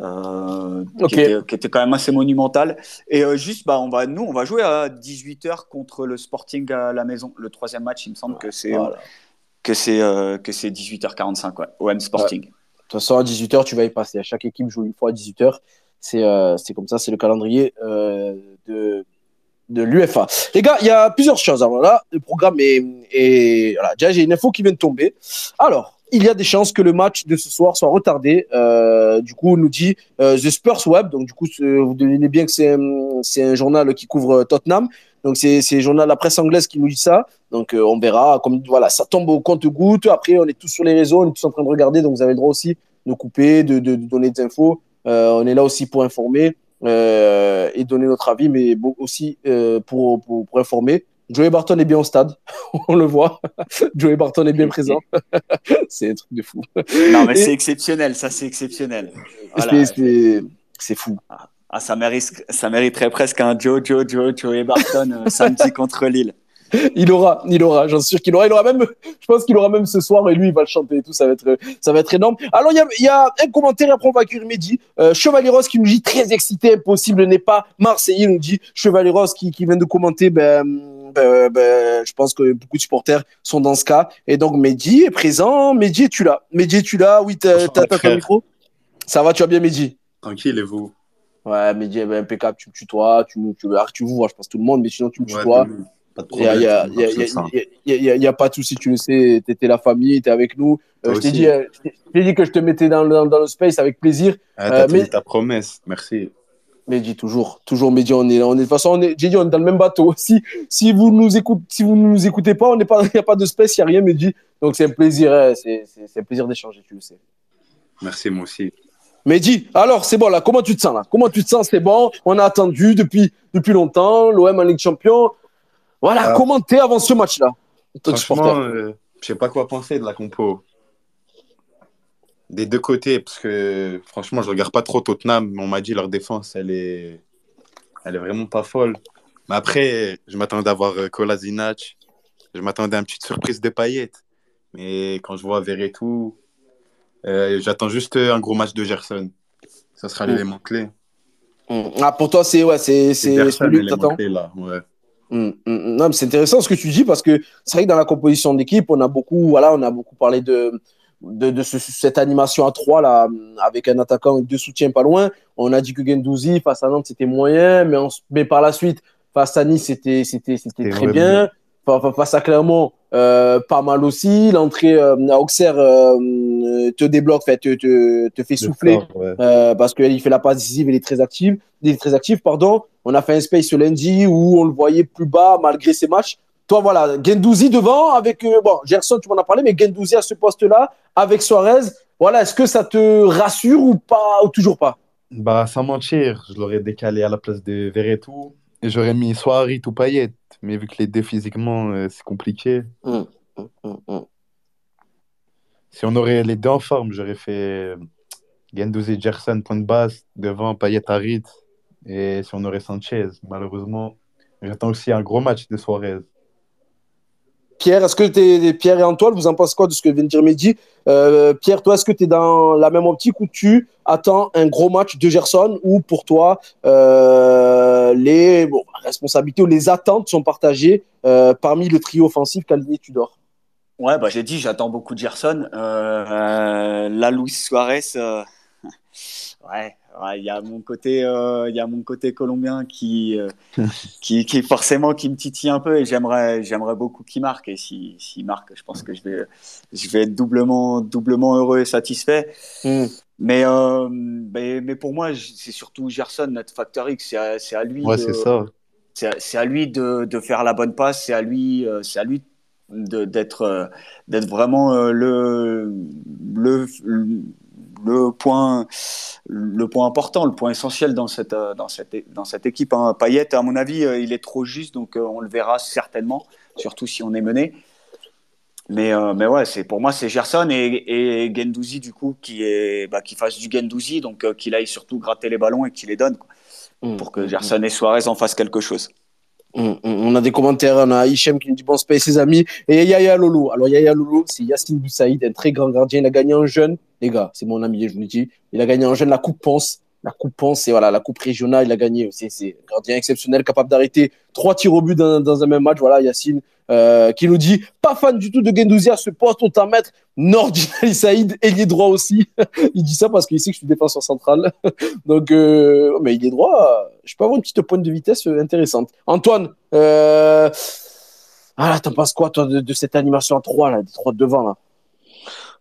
Euh, qui, était, quand même assez monumental. Et euh, juste, bah, on va, nous, on va jouer à 18h contre le Sporting à la maison. Le troisième match, il me semble que c'est que c'est euh, que c'est 18h45, ouais, OM Sporting. De toute façon, à 18h, tu vas y passer. Chaque équipe joue une fois à 18h. C'est comme ça, c'est le calendrier de, de l'UFA. Les gars, il y a plusieurs choses. Alors là, le programme est. est voilà, déjà, j'ai une info qui vient de tomber. Alors, il y a des chances que le match de ce soir soit retardé. Euh, du coup, on nous dit euh, The Spurs Web. Donc, du coup, vous devinez bien que c'est un, journal qui couvre Tottenham. Donc, c'est le journal la presse anglaise qui nous dit ça. Donc, euh, on verra. Comme voilà, ça tombe au compte-goutte. Après, on est tous sur les réseaux, on est tous en train de regarder. Donc, vous avez le droit aussi de couper, de, de, donner des infos. on est là aussi pour informer. Euh, et donner notre avis, mais aussi euh, pour, pour, informer. Joey Barton est bien au stade, on le voit. Joey Barton est bien présent. c'est un truc de fou. Non, mais c'est exceptionnel, ça c'est exceptionnel. C'est fou. Ah, ah, ça, mérite, ça mériterait presque un Joe, Joe, Joe, Joey Barton euh, samedi contre Lille il aura, il aura, j'en suis sûr qu'il aura. Il aura même, je pense qu'il aura même ce soir et lui, il va le chanter et tout. Ça va être, ça va être énorme. Alors, il y a, il y a un commentaire, après on va accueillir Mehdi. Euh, Chevalier Rose qui nous dit très excité, impossible n'est pas Marseillais. Il nous dit Chevalier Rose qui, qui vient de commenter, ben, ben, ben, je pense que beaucoup de supporters sont dans ce cas. Et donc, Mehdi est présent. Mehdi, es-tu là? Mehdi, es-tu là? Oui, t'as, ton micro? Ça va, tu vas bien, Mehdi? Tranquille, et vous? Ouais, Mehdi, ben, impeccable. Tu me tutoies, tu me, tu, tu vois, je pense tout le monde, mais sinon, tu me tutoies. Il n'y a, pas de souci, tu le sais, tu étais la famille, tu es avec nous. Euh, je t'ai dit, euh, dit, que je te mettais dans, dans, dans le space avec plaisir. Ah, euh, mais... ta promesse, merci. Dis toujours, toujours, Mehdi, on est, on est, de toute façon, j'ai dit, on est dans le même bateau. Si, si vous nous écoutez, si vous nous écoutez pas, on n'est pas, il n'y a pas de space, il n'y a rien, Mehdi. Donc c'est un plaisir, hein, c'est un plaisir d'échanger, tu le sais. Merci, moi aussi. Mehdi, alors c'est bon là, comment tu te sens là? Comment tu te sens? C'est bon, on a attendu depuis, depuis longtemps, l'OM en Ligue Champion. Voilà, comment t'es avant ce match-là Franchement, euh, je sais pas quoi penser de la compo. Des deux côtés, parce que franchement, je regarde pas trop Tottenham. On m'a dit leur défense, elle est, elle est vraiment pas folle. Mais après, je m'attendais à voir euh, Kolasinac. Je m'attendais à une petite surprise de paillettes. Mais quand je vois Verretou, euh, j'attends juste un gros match de Gerson. Ça sera l'élément clé. Ah, pour toi, c'est ouais, c'est celui que t'attends. là, ouais. Non, mais c'est intéressant ce que tu dis parce que c'est vrai que dans la composition d'équipe, on a beaucoup, voilà, on a beaucoup parlé de, de, de cette animation à 3 là, avec un attaquant et deux soutiens pas loin. On a dit que Gendouzi face à Nantes c'était moyen, mais, mais par la suite face à Nice c'était c'était c'était très bien. Face à Clermont, euh, pas mal aussi. L'entrée euh, à Auxerre euh, te débloque, fait, te, te, te fait souffler euh, parce qu'il fait la passe décisive, il est très actif. Il est très actif, pardon. On a fait un space ce lundi où on le voyait plus bas malgré ses matchs. Toi, voilà, Gendouzi devant avec. Euh, bon, Gerson, tu m'en as parlé, mais Gendouzi à ce poste-là avec Suarez. Voilà, est-ce que ça te rassure ou pas, ou toujours pas? Bah, sans mentir, je l'aurais décalé à la place de Verretou et j'aurais mis Suarez ou Payet. Mais vu que les deux physiquement, euh, c'est compliqué. Hum, hum, hum, si on aurait les deux en forme, j'aurais fait Gendouzi, Gerson, point de base, devant Payet, Harit. Et si on aurait Sanchez, malheureusement, j'attends aussi un gros match de Suarez. Pierre, est-ce que es, Pierre et Antoine, vous en pensez quoi de ce que vient de dire Mehdi euh, Pierre, toi, est-ce que tu es dans la même optique où tu attends un gros match de Gerson ou pour toi, euh, les responsabilités ou les attentes sont partagées euh, parmi le trio offensif qu'aligné Tudor? Ouais, bah, j'ai dit, j'attends beaucoup de Gerson. la Luis Suarez, ouais, il y a mon côté, euh, il y a mon côté colombien qui, euh, qui, qui, forcément qui me titille un peu et j'aimerais, j'aimerais beaucoup qu'il marque. Et s'il si, marque, je pense que je vais, je vais être doublement, doublement heureux et satisfait. Hmm. Mais, euh, mais, mais, pour moi, c'est surtout Gerson, notre facteur X. C'est à, à, lui. Ouais, c'est ça. C'est à lui de, de, faire la bonne passe. C'est à lui, c'est à lui d'être, d'être vraiment le, le le point, le point important, le point essentiel dans cette, euh, dans cette, dans cette équipe. Hein. Payet, à mon avis, euh, il est trop juste, donc euh, on le verra certainement, surtout si on est mené. Mais, mais ouais, c'est pour moi c'est Gerson et, et Gendouzi du coup qui est bah, qui fasse du Gendouzi, donc qu'il aille surtout gratter les ballons et qu'il les donne mmh, pour que Gerson mmh. et Suarez en fassent quelque chose. On a des commentaires, on a Hichem qui nous dit bon space ses amis et Yaya Lolo. Alors Yaya Lolo, c'est Yassine Boussaïd, un très grand gardien. Il a gagné en jeune, les gars, c'est mon ami, je vous le dis. Il a gagné en jeune la Coupe Ponce. La Coupe c'est voilà, la Coupe régionale, il a gagné. C'est un gardien exceptionnel, capable d'arrêter trois tirs au but dans, un même match. Voilà, Yacine, euh, qui nous dit pas fan du tout de Gendouzi à ce poste, autant mettre Nordin Saïd, ailier droit aussi. il dit ça parce qu'il sait que je suis défenseur central. Donc, euh, mais il est droit. Je peux avoir une petite pointe de vitesse intéressante. Antoine, euh... ah, t'en penses quoi, toi, de, cette animation à 3, là, des devant, là?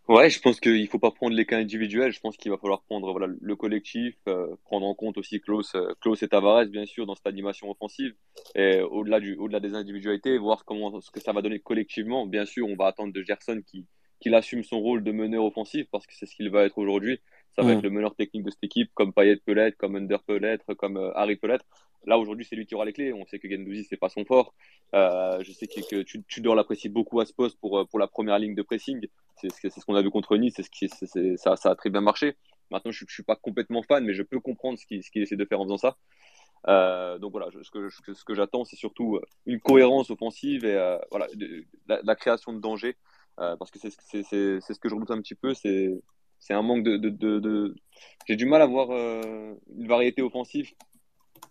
Ouais, je pense qu'il faut pas prendre les cas individuels. Je pense qu'il va falloir prendre voilà, le collectif, euh, prendre en compte aussi Klaus, euh, Klaus et Tavares, bien sûr, dans cette animation offensive. Et au-delà, du, au-delà des individualités, voir comment, ce que ça va donner collectivement. Bien sûr, on va attendre de Gerson qui, qu'il assume son rôle de meneur offensif parce que c'est ce qu'il va être aujourd'hui. Ça va être le meneur technique de cette équipe, comme Payet peut l'être, comme Under peut l'être, comme euh, Harry peut l'être. Là, aujourd'hui, c'est lui qui aura les clés. On sait que Gendouzi, c'est pas son fort. Euh, je sais que, que tu, tu dois l'apprécier beaucoup à ce poste pour, euh, pour la première ligne de pressing. C'est ce, qu'on a vu contre Nice, c'est ce qui, ça, ça a très bien marché. Maintenant, je ne suis pas complètement fan, mais je peux comprendre ce qu'il, essaie de faire en faisant ça. Euh, donc voilà, ce que, ce que j'attends, c'est surtout une cohérence offensive et euh, voilà, de, la, la, création de danger. parce que c'est ce que je redoute un petit peu, c'est c'est un manque de. de, de, de... J'ai du mal à voir euh, une variété offensive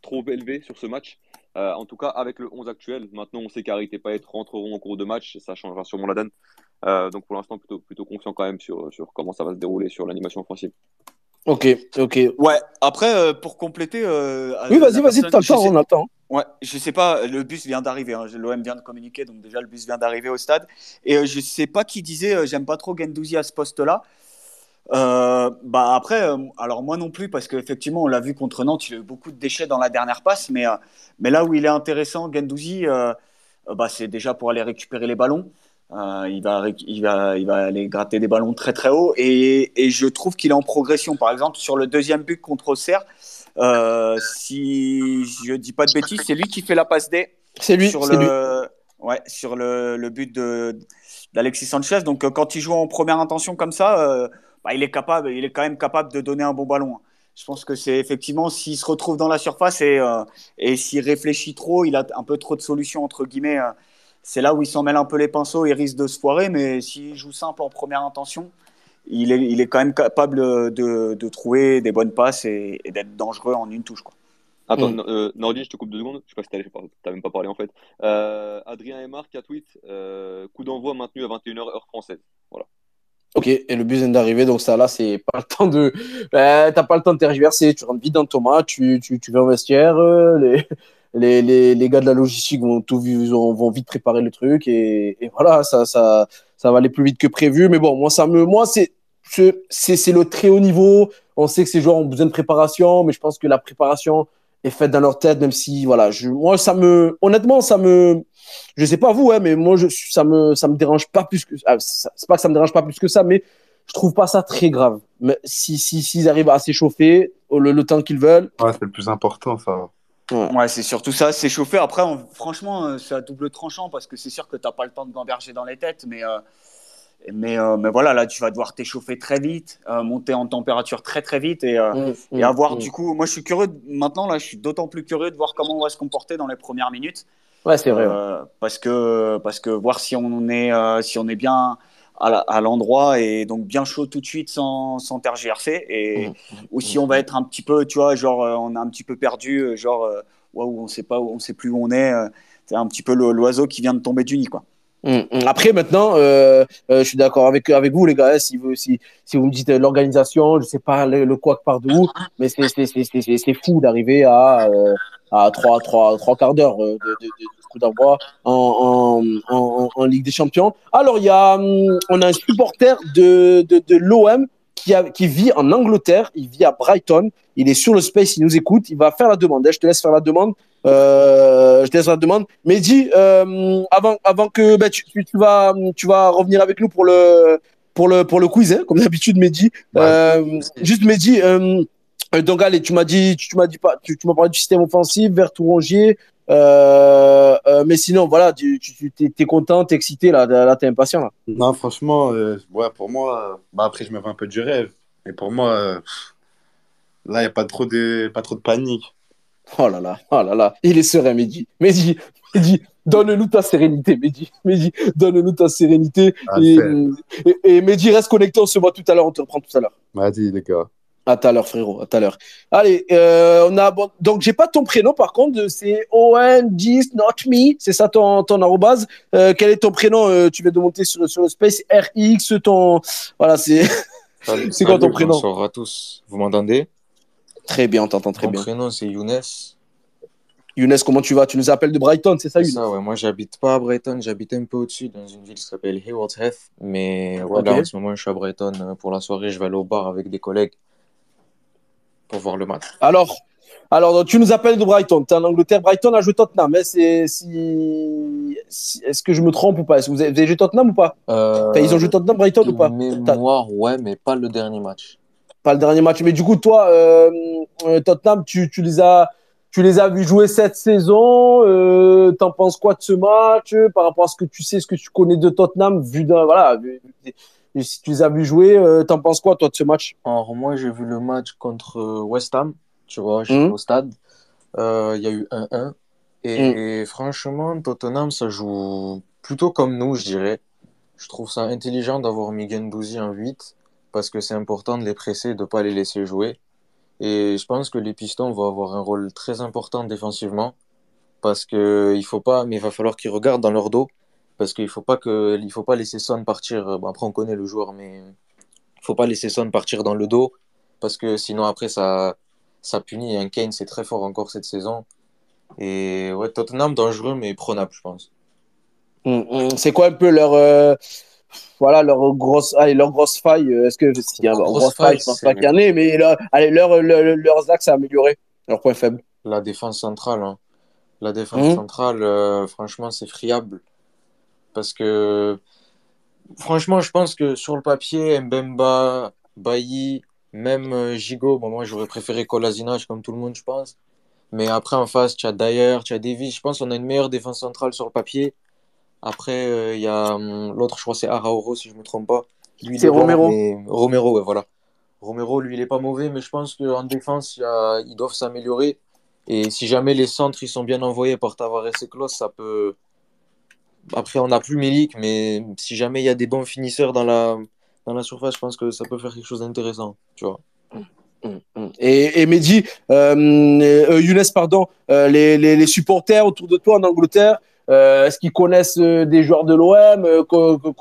trop élevée sur ce match. Euh, en tout cas, avec le 11 actuel. Maintenant, on sait qu'Harit et Payet rentreront en cours de match. Ça changera sûrement la donne. Euh, donc pour l'instant, plutôt, plutôt confiant quand même sur, sur comment ça va se dérouler sur l'animation offensive. Ok, ok. Ouais, après, euh, pour compléter. Euh, oui, vas-y, vas-y, t'as le temps, on attend. Ouais, je sais pas, le bus vient d'arriver. Hein, L'OM vient de communiquer, donc déjà le bus vient d'arriver au stade. Et euh, je sais pas qui disait, j'aime pas trop Gendouzi à ce poste-là. Euh, bah après, euh, alors moi non plus, parce qu'effectivement, on l'a vu contre Nantes, il a eu beaucoup de déchets dans la dernière passe, mais, euh, mais là où il est intéressant, Gendouzi, bah, c'est déjà pour aller récupérer les ballons. il, va, il, va, il va aller gratter des ballons très très haut et, et je trouve qu'il est en progression. Par exemple, sur le deuxième but contre Auxerre, si je dis pas de bêtises, c'est lui qui fait la passe D. C'est lui, sur le, Ouais, sur le, le but d'Alexis Sanchez. Donc quand il joue en première intention comme ça, bah, il est capable, il est quand même capable de donner un bon ballon. Hein. Je pense que c'est effectivement s'il se retrouve dans la surface et, euh, et s'il réfléchit trop, il a un peu trop de solutions entre guillemets. Euh, c'est là où il s'en mêle un peu les pinceaux, il risque de se foirer, mais s'il joue simple en première intention, il est, il est quand même capable de, de trouver des bonnes passes et, d'être dangereux en une touche. Quoi. Attends, mm. euh, Nordi, je te coupe deux secondes. Je sais pas si t'as même pas parlé en fait. Euh, Adrien Aymar, 4 tweets. Euh, coup d'envoi maintenu à 21h heure française. Voilà. Ok, et le but vient d'arriver, donc ça là, c'est pas le temps de. Ben, t'as pas le temps de tergiverser, tu rentres vite dans ton match, tu, tu, tu vas au vestiaire, euh, les, les, les, les, gars de la logistique vont, tout, vite préparer le truc, et, voilà, ça, ça, ça va aller plus vite que prévu. Mais bon, moi, me, moi, c'est, c'est le très haut niveau. On sait que ces joueurs ont besoin de préparation, mais je pense que la préparation est faite dans leur tête, même si, voilà, je, moi, ça me, honnêtement, ça me, je sais pas vous, hein, mais moi, je, ça me, ça me dérange pas plus que, ah, c'est pas que ça me dérange pas plus que ça, mais je trouve pas ça très grave. Mais si, si, s'ils arrivent à s'échauffer le, le, temps qu'ils veulent. Ouais, c'est le plus important, ça. Ouais, c'est surtout ça, s'échauffer. Après, franchement, euh, c'est à double tranchant parce que c'est sûr que t'as pas le temps de gamberger dans les têtes, mais, euh, mais, euh, mais voilà, là, tu vas devoir t'échauffer très vite, euh, monter en température très très vite et, euh, mmh, et mmh, avoir mmh. du coup. Moi, je suis curieux maintenant, là, je suis d'autant plus curieux de voir comment on va se comporter dans les premières minutes. Ouais, c'est vrai. parce, que, parce que voir si on est, si on est bien à l'endroit et donc bien chaud tout de suite sans, sans tergiverser et ou si on va être un petit peu tu vois genre on est un petit peu perdu genre waouh on sait pas où on sait plus où on est c'est un petit peu l'oiseau qui vient de tomber du nid quoi. Après, maintenant, euh, euh, je suis d'accord avec, avec vous, les gars. Hein, si, vous, me dites euh, l'organisation, je sais pas le, le quoi par d'où, mais c'est fou d'arriver à, à trois, trois, trois quarts d'heure de, de, de, coup d'envoi en, en, Ligue des Champions. Alors, y a, hum, on a un supporter de, de, de l'OM qui, qui vit en Angleterre, il vit à Brighton, il est sur le space, il nous écoute, il va faire la demande. Hein, je te laisse faire la demande. Euh, je te laisse la demande. Mehdi, euh, avant, avant que bah, tu, tu, vas, tu vas revenir avec nous pour le, pour le, pour le quiz, hein, comme d'habitude, Mehdi. Euh, juste Mehdi, donc allez, tu m'as dit, tu, m'as dit pas, tu, tu m'as parlé du système offensif vers Tourangier. Mais sinon, voilà, tu, es, content, t'es excité, là, là t'es impatient. Là. Non, franchement, ouais, pour moi, bah, après, je me fais un peu du rêve. Mais pour moi, là, il n'y a pas trop, de, pas trop de panique. Oh là là, oh là là, il est serein, Mehdi. Mehdi, Mehdi donne-nous ta sérénité, Mehdi. Mehdi, donne-nous ta sérénité. Ah, et, et, et, Mehdi, reste connecté, on se voit tout à l'heure, on te reprend tout à l'heure. Vas-y, les gars. À tout à l'heure, frérot, à tout à l'heure. Allez, euh, on a, bon, donc j'ai pas ton prénom, par contre, c'est ON10, not me, c'est ça ton, ton arrobase? Euh, quel est ton prénom? Euh, Tu viens de monter sur, sur le space RX, ton. Voilà, c'est. c'est quoi ton prénom? Bonsoir à tous. Vous m'entendez? Très bien, on t'entend très Mon bien. Mon prénom, c'est Younes. Younes, comment tu vas? Tu nous appelles de Brighton, c'est ça, Younes? ça, ouais. Moi, j'habite pas à Brighton, j'habite un peu au-dessus, dans une ville qui s'appelle Hayward's Heath. Mais voilà, okay. en ce moment, je suis à Brighton. euh, Pour la soirée, je vais aller au bar avec des collègues pour voir le match. Alors, alors tu nous appelles de Brighton. Tu es en Angleterre. Brighton a joué Tottenham. Hein, c'est, si, si- est-ce que je me trompe ou pas? Est-ce que vous avez, vous avez joué Tottenham ou pas? Euh, Ils ont joué Tottenham, Brighton ou pas? mémoire, ouais, mais pas le dernier match. Pas le dernier match. Mais du coup, toi, euh, euh, Tottenham, tu, tu les as. Tu les as vus jouer cette saison. Euh, T'en penses quoi de ce match par rapport à ce que tu sais, ce que tu connais de Tottenham, vu d'un voilà, vu- si tu les as vus jouer, euh, t'en penses quoi toi de ce match? Alors, moi, j'ai vu le match contre West Ham, tu vois, j'étais Mhm. au stade. Il y a eu 1-1. Et, franchement, Tottenham, ça joue plutôt comme nous, je dirais. Je trouve ça intelligent d'avoir mis Gendouzi en 8 parce que c'est important de les presser, de ne pas les laisser jouer. Et je pense que les Pistons vont avoir un rôle très important défensivement parce que il faut pas, mais il va falloir qu'ils regardent dans leur dos parce qu'il faut pas que, il faut pas laisser Son partir. Bon, après, on connaît le joueur, mais il faut pas laisser Son partir dans le dos parce que sinon après ça, ça punit. Un Kane, c'est très fort encore cette saison. Et ouais, Tottenham dangereux mais prenable, je pense. Hum, hum. C'est quoi un peu leur euh, voilà leur grosse allez, leur grosse faille euh, Est-ce que a une Grosse grosse faille, faille, je pense c'est- pas qu'il y en ait, mais leur, allez, leur, leur- leurs axes à améliorer, leurs points faibles. La défense centrale, hein. La défense Mhm. centrale, euh, franchement, c'est friable. Parce que, franchement, je pense que sur le papier, Mbemba, Bailly, même euh, Gigot, bon, moi j'aurais préféré Kolasinac comme tout le monde, je pense. Mais après, en face, tu as Dyer, tu as Davis. Je pense qu'on a une meilleure défense centrale sur le papier. Après, euh, il y a hum, l'autre, je crois, c'est Arauro, si je me trompe pas. C'est Romero. mais- Romero, ouais, voilà. Romero, lui, il est pas mauvais, mais je pense qu'en défense, il y a- ils doivent s'améliorer. Et si jamais les centres ils sont bien envoyés par Tavares et Klose, ça peut. Après, on n'a plus Milik, mais si jamais il y a des bons finisseurs dans la, dans la surface, je pense que ça peut faire quelque chose d'intéressant, tu vois. Et, et Mehdi, euh, euh, Younes, pardon, euh, les, les, les, supporters autour de toi en Angleterre, euh, est-ce qu'ils connaissent euh, des joueurs de l'OM euh,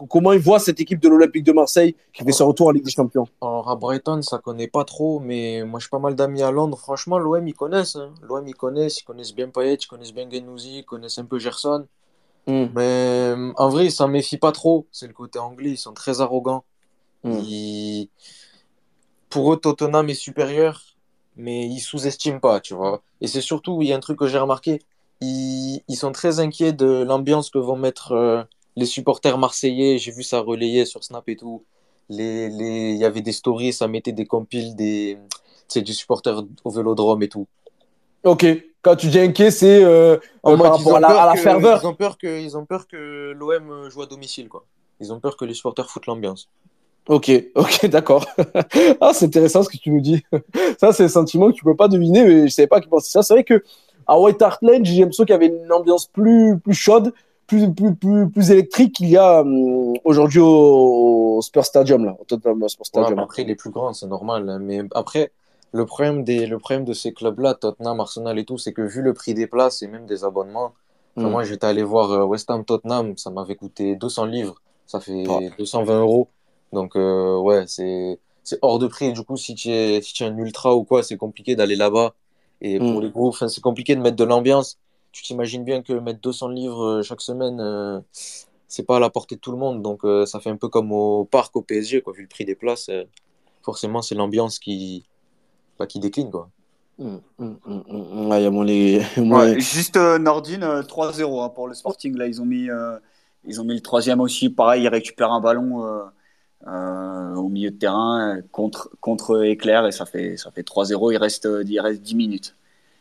Comment ils voient cette équipe de l'Olympique de Marseille qui fait son retour en Ligue des Champions? Alors à Brighton, ça connaît pas trop, mais moi j'ai pas mal d'amis à Londres. Franchement, l'OM ils connaissent. Hein. L'OM ils connaissent, ils connaissent bien Payet, ils connaissent bien Guendouzi, ils connaissent un peu Gerson. Mm. Mais en vrai, ils s'en méfient pas trop. C'est le côté anglais, ils sont très arrogants. Mm. Ils... Pour eux, Tottenham est supérieur, mais ils sous-estiment pas, tu vois. Et c'est surtout, il y a un truc que j'ai remarqué, ils, ils, sont très inquiets de l'ambiance que vont mettre euh, les supporters marseillais. J'ai vu ça relayer sur Snap et tout. Les, les... Il y avait des stories, ça mettait des compiles des... du supporter au vélodrome et tout. Ok, quand tu dis inquiet, c'est euh, par rapport à la, ferveur. Ils ont peur que, ils ont peur que l'OM joue à domicile, quoi. Ils ont peur que les supporters foutent l'ambiance. Ok, ok, d'accord. ah, c'est intéressant ce que tu nous dis. ça, c'est un sentiment que tu peux pas deviner, mais je savais pas qu'ils pensaient ça. C'est vrai que à White Hart Lane, j'ai l'impression qu'il y avait une ambiance plus, plus chaude, plus, plus, plus, plus électrique qu'il y a hum, aujourd'hui au, Spurs Stadium, là, au Tottenham Spurs Stadium. après, il est plus grand, c'est normal. Hein. Mais après, le problème, des, le problème de ces clubs-là, Tottenham, Arsenal et tout, c'est que vu le prix des places et même des abonnements, mm. moi j'étais allé voir euh, West Ham Tottenham, ça m'avait coûté 200 livres, ça fait 220 euros. Donc euh, ouais, c'est hors de prix. Du coup, si tu es, si tu es un ultra ou quoi, c'est compliqué d'aller là-bas. Et pour mm. les groupes, c'est compliqué de mettre de l'ambiance. Tu t'imagines bien que mettre 200 livres euh, chaque semaine, c'est pas à la portée de tout le monde. Donc ça fait un peu comme au parc au PSG, quoi, vu le prix des places. forcément, c'est l'ambiance qui, qui décline. Quoi. juste euh, Nordine, 3-0 euh, hein, pour le Sporting. Là, ils ont mis, euh, ils ont mis le troisième aussi. Pareil, ils récupèrent un ballon au milieu de terrain contre, contre Éclair et ça fait, ça fait 3-0. Il reste, il reste 10 minutes.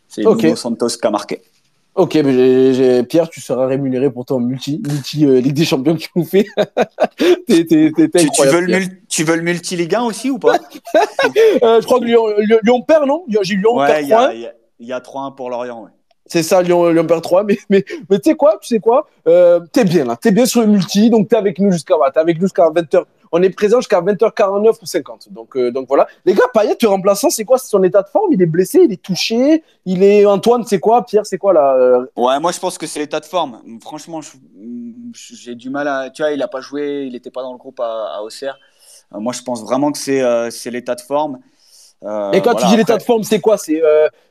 C'est okay. Santos qui a marqué. Ok, mais Pierre, tu seras rémunéré pour ton multi, multi euh, Ligue des Champions que tu nous fais. tu, veux le multi, tu veux le multi Ligue 1 aussi ou pas? Euh, Je crois que Lyon, Lyon, perd, non? J'ai Lyon ouais, Il y a, y a 3-1 pour Lorient. Ouais. C'est ça, Lyon, Lyon perd 3. Mais, mais, mais tu sais quoi Tu sais quoi? Euh, T'es bien là. T'es bien sur le multi. Donc t'es avec nous jusqu'à t'es avec nous jusqu'à 20h on est présent jusqu'à 20h49 ou 50. Donc, euh, donc voilà. Les gars, Payet, le remplaçant, c'est quoi? C'est son état de forme? Il est blessé? Il est touché? Il est Antoine, c'est quoi? Pierre, c'est quoi là euh? Ouais, moi je pense que c'est l'état de forme. Franchement, j'ai du mal à. Tu vois, il n'a pas joué, il n'était pas dans le groupe à, Auxerre. Euh, moi, je pense vraiment que c'est l'état de forme. Et quand tu dis l'état de forme, c'est quoi? C'est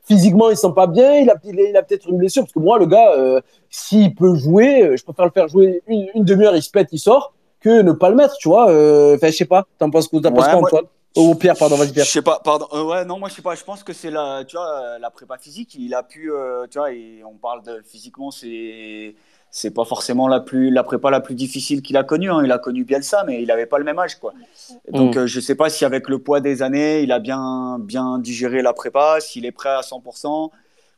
physiquement, il sent pas bien, il a, il a, peut-être une blessure? Parce que moi, le gars, s'il peut jouer, je préfère le faire jouer une, une demi-heure, il se pète, il sort que ne pas le mettre, tu vois. Euh, enfin, je sais pas. T'en penses, quoi, Antoine? Oh Pierre, pardon, vas-y Pierre. Je sais pas, pardon. Euh, ouais, non, moi je sais pas. Je pense que c'est la, tu vois, euh, la prépa physique. Il a pu, tu vois, et on parle de physiquement, c'est, c'est pas forcément la plus, la prépa la plus difficile qu'il a connue. Hein. Il a connu Bielsa, mais il avait pas le même âge, quoi. Donc mm. je sais pas si avec le poids des années, il a bien, bien digéré la prépa, s'il est prêt à 100%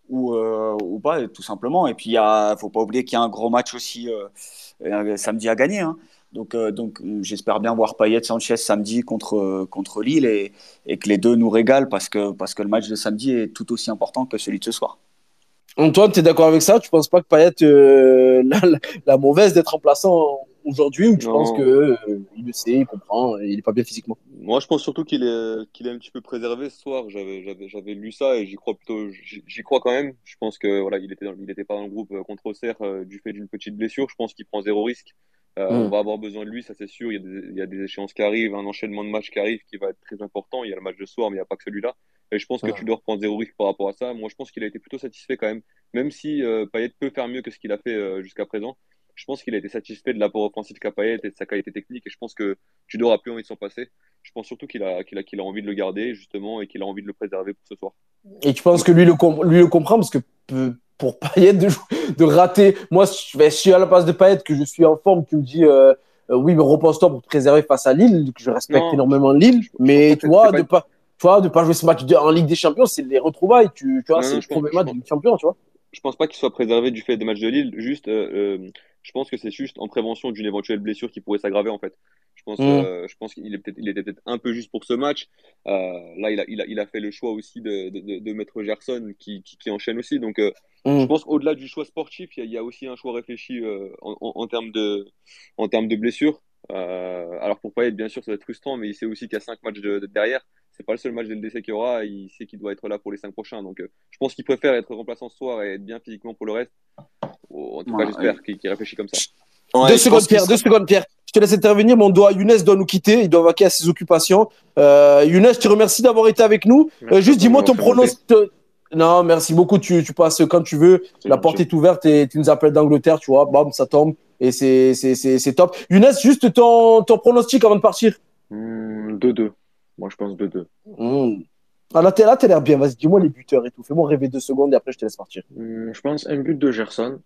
ou, ou pas, tout simplement. Et puis il faut pas oublier qu'il y a un gros match aussi samedi à gagner. Hein. Donc, euh, donc j'espère bien voir Payet Sanchez samedi contre, contre Lille et, et, que les deux nous régalent parce que, parce que le match de samedi est tout aussi important que celui de ce soir. Antoine, tu es d'accord avec ça? Tu ne penses pas que Payet euh, la, la, mauvaise d'être remplaçant aujourd'hui ou tu penses qu'il euh, il le sait, il comprend, il n'est pas bien physiquement? Moi, je pense surtout qu'il est, qu'il est un petit peu préservé ce soir. J'avais lu ça et j'y crois plutôt, j'y crois quand même. Je pense que voilà, il était, il était pas dans le groupe contre Auxerre du fait d'une petite blessure. Je pense qu'il prend zéro risque. Euh, on mm. va avoir besoin de lui, ça c'est sûr. Il y, a des, il y, a des, échéances qui arrivent, un enchaînement de matchs qui arrive qui va être très important. Il y a le match de soir, mais il n'y a pas que celui-là. Et je pense que tu dois reprendre zéro risque par rapport à ça. Moi, je pense qu'il a été plutôt satisfait quand même, même si euh, Payet peut faire mieux que ce qu'il a fait euh, jusqu'à présent. Je pense qu'il a été satisfait de l'apport offensif qu'a Payet et de sa qualité technique. Et je pense que tu n'auras plus envie de s'en passer. Je pense surtout qu'il a, qu'il a, qu'il a envie de le garder, justement, et qu'il a envie de le préserver pour ce soir. Et tu penses que lui le, lui le comprend parce que pour Payet de, de rater, moi, je suis à la place de Payet que je suis en forme, tu me dis. Euh, euh, oui, mais repose-toi pour te préserver face à Lille, que je respecte énormément Lille, mais tu vois, de pas, tu vois, de pas jouer ce match en Ligue des Champions, c'est les retrouvailles, tu, tu vois, c'est le premier match du champion, tu vois. Je pense pas qu'il soit préservé du fait des matchs de Lille, juste, euh, je pense que c'est juste en prévention d'une éventuelle blessure qui pourrait s'aggraver en fait. Je pense, mm. je pense qu'il est peut-être, il était peut-être un peu juste pour ce match. là, il a, il a, il a fait le choix aussi de, de, de mettre Gerson qui, qui, qui, enchaîne aussi. Donc, je mm. pense qu'au-delà du choix sportif, il y, a aussi un choix réfléchi euh, en, en, termes de, en termes de blessures. alors pour Payet, bien sûr, ça va être frustrant, mais il sait aussi qu'il y a 5 matchs de, derrière. C'est pas le seul match de LDC qu'il y aura. Il sait qu'il doit être là pour les 5 prochains. Donc je pense qu'il préfère être remplaçant ce soir et être bien physiquement pour le reste. En tout cas, j'espère qu'il réfléchit comme ça. deux secondes, Pierre. Deux secondes, Pierre. Je te laisse intervenir. Mon doigt, Younes doit nous quitter. Il doit vaquer à ses occupations. Euh, Younes, je te remercie d'avoir été avec nous. Euh, juste dis-moi ton pronostic. Non, merci beaucoup. Tu, tu, passes quand tu veux. La porte est ouverte et tu nous appelles d'Angleterre, tu vois. Bam, ça tombe. Et c'est top. Younes, juste ton, ton pronostic avant de partir. 2-2. Hmm, Moi, je pense 2-2. Mmh. Ah, là, t'as l'air bien. Vas-y, dis-moi les buteurs et tout. Fais-moi rêver deux secondes et après, je te laisse partir. Hmm, je pense un but de Gerson.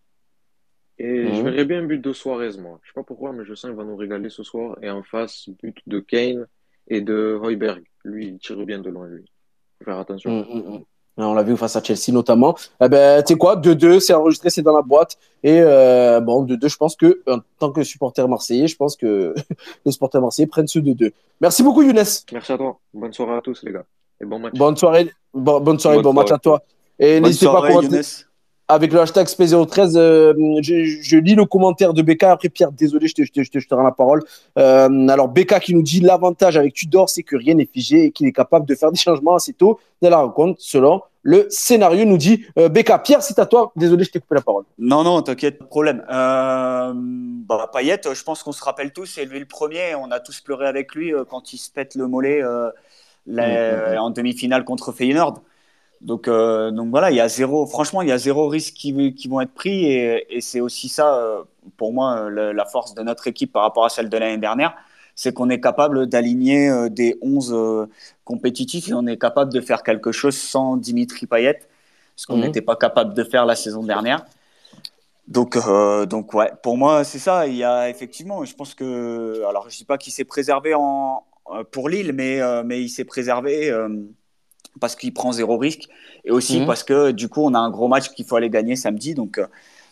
Et je mhm. verrais bien un but de Suarez, moi. Je sais pas pourquoi, mais je sens qu'il va nous régaler ce soir. Et en face, but de Kane et de Heuberg. Lui, il tire bien de loin, lui. Faut faire attention. Mhm, mhm. On l'a vu face à Chelsea notamment. Eh ben, tu sais quoi, 2-2, c'est enregistré, c'est dans la boîte. Et euh, bon, 2-2, je pense que, en tant que supporter marseillais, je pense que les supporters marseillais prennent ce 2-2. Merci beaucoup, Younes. Merci à toi. Bonne soirée à tous, les gars. Et bon match. Bonne soirée, bonne soirée, bon match à toi. Et n'hésitez pas à commenter avec le hashtag SP013. Euh, je, lis le commentaire de Becca. Après, Pierre, désolé, je te, je te, je te rends la parole. Euh, alors, Becca qui nous dit l'avantage avec Tudor, c'est que rien n'est figé et qu'il est capable de faire des changements assez tôt dans la rencontre, selon le scénario, nous dit euh, Becca. Pierre, c'est à toi. Désolé, je t'ai coupé la parole. Non, non, t'inquiète, pas de problème. Euh, bah, Payet, je pense qu'on se rappelle tous, c'est lui le premier. On a tous pleuré avec lui quand il se pète le mollet mm. en demi-finale contre Feyenoord. Donc, euh, donc voilà, il y a zéro, franchement, il y a zéro risque qui, qui vont être pris et, et c'est aussi ça, euh, pour moi, la force de notre équipe par rapport à celle de l'année dernière, c'est qu'on est capable d'aligner euh, des 11 compétitifs et on est capable de faire quelque chose sans Dimitri Payet, ce qu'on mhm. n'était pas capable de faire la saison dernière. Donc, donc ouais, pour moi, c'est ça. Il y a effectivement, je pense que, alors je dis pas qu'il s'est préservé en, pour Lille, mais, mais il s'est préservé parce qu'il prend zéro risque et aussi mhm. parce que du coup on a un gros match qu'il faut aller gagner samedi donc euh,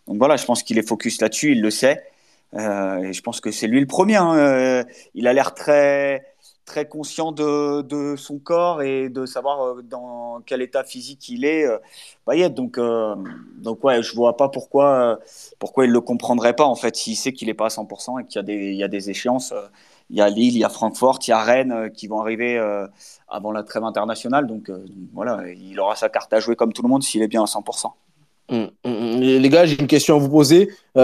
donc voilà je pense qu'il est focus là-dessus il le sait euh, et je pense que c'est lui le premier hein. euh, il a l'air très très conscient de, de, son corps et de savoir dans quel état physique il est Payet donc donc ouais je vois pas pourquoi pourquoi il le comprendrait pas en fait s'il sait qu'il est pas à 100% et qu'il y a des il y a des échéances il y a Lille, il y a Francfort, il y a Rennes euh, qui vont arriver euh, avant la trêve internationale. Euh, donc, voilà, il aura sa carte à jouer comme tout le monde s'il est bien à 100%. Hum, hum, hum. Les gars, j'ai une question à vous poser. vous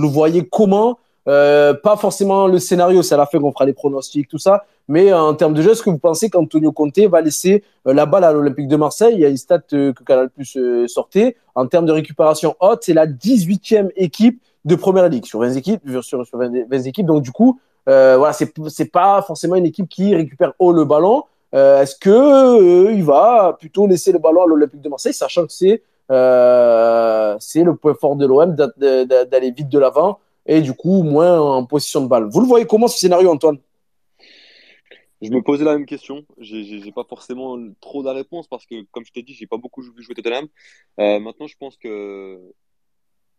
le voyez comment? Pas forcément le scénario, c'est à la fin qu'on fera les pronostics, tout ça. Mais en termes de jeu, est-ce que vous pensez qu'Antonio Conte va laisser la balle à l'Olympique de Marseille? Il y a une stat que Canal Plus sortait. En termes de récupération haute, c'est la 18e équipe de première ligue sur 20 équipes. Sur, sur 20 équipes. Donc, du coup, euh, voilà, c'est pas forcément une équipe qui récupère haut le ballon. Euh, est-ce que euh, il va plutôt laisser le ballon à l'Olympique de Marseille, sachant que c'est c'est le point fort de l'OM d'aller vite de l'avant et du coup moins en position de balle. Vous le voyez comment ce scénario, Antoine? Je me posais la même question. J'ai pas forcément trop de réponse parce que, comme je t'ai dit, j'ai pas beaucoup vu jouer Tottenham. maintenant, je pense que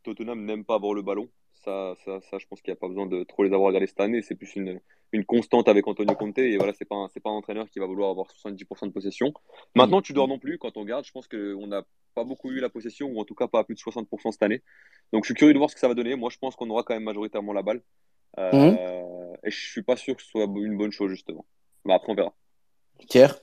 Tottenham n'aime pas avoir le ballon. Ça, ça, ça, je pense qu'il n'y a pas besoin de trop les avoir regardés cette année. C'est plus une, une, constante avec Antonio Conte. Et voilà, c'est pas un, pas un entraîneur qui va vouloir avoir 70% de possession. Maintenant, tu dors non plus. Quand on regarde, je pense qu'on n'a pas beaucoup eu la possession, ou en tout cas pas à plus de 60% cette année. Donc, je suis curieux de voir ce que ça va donner. Moi, je pense qu'on aura quand même majoritairement la balle. Euh, mhm. Et je suis pas sûr que ce soit une bonne chose, justement. Mais après, on verra. Pierre?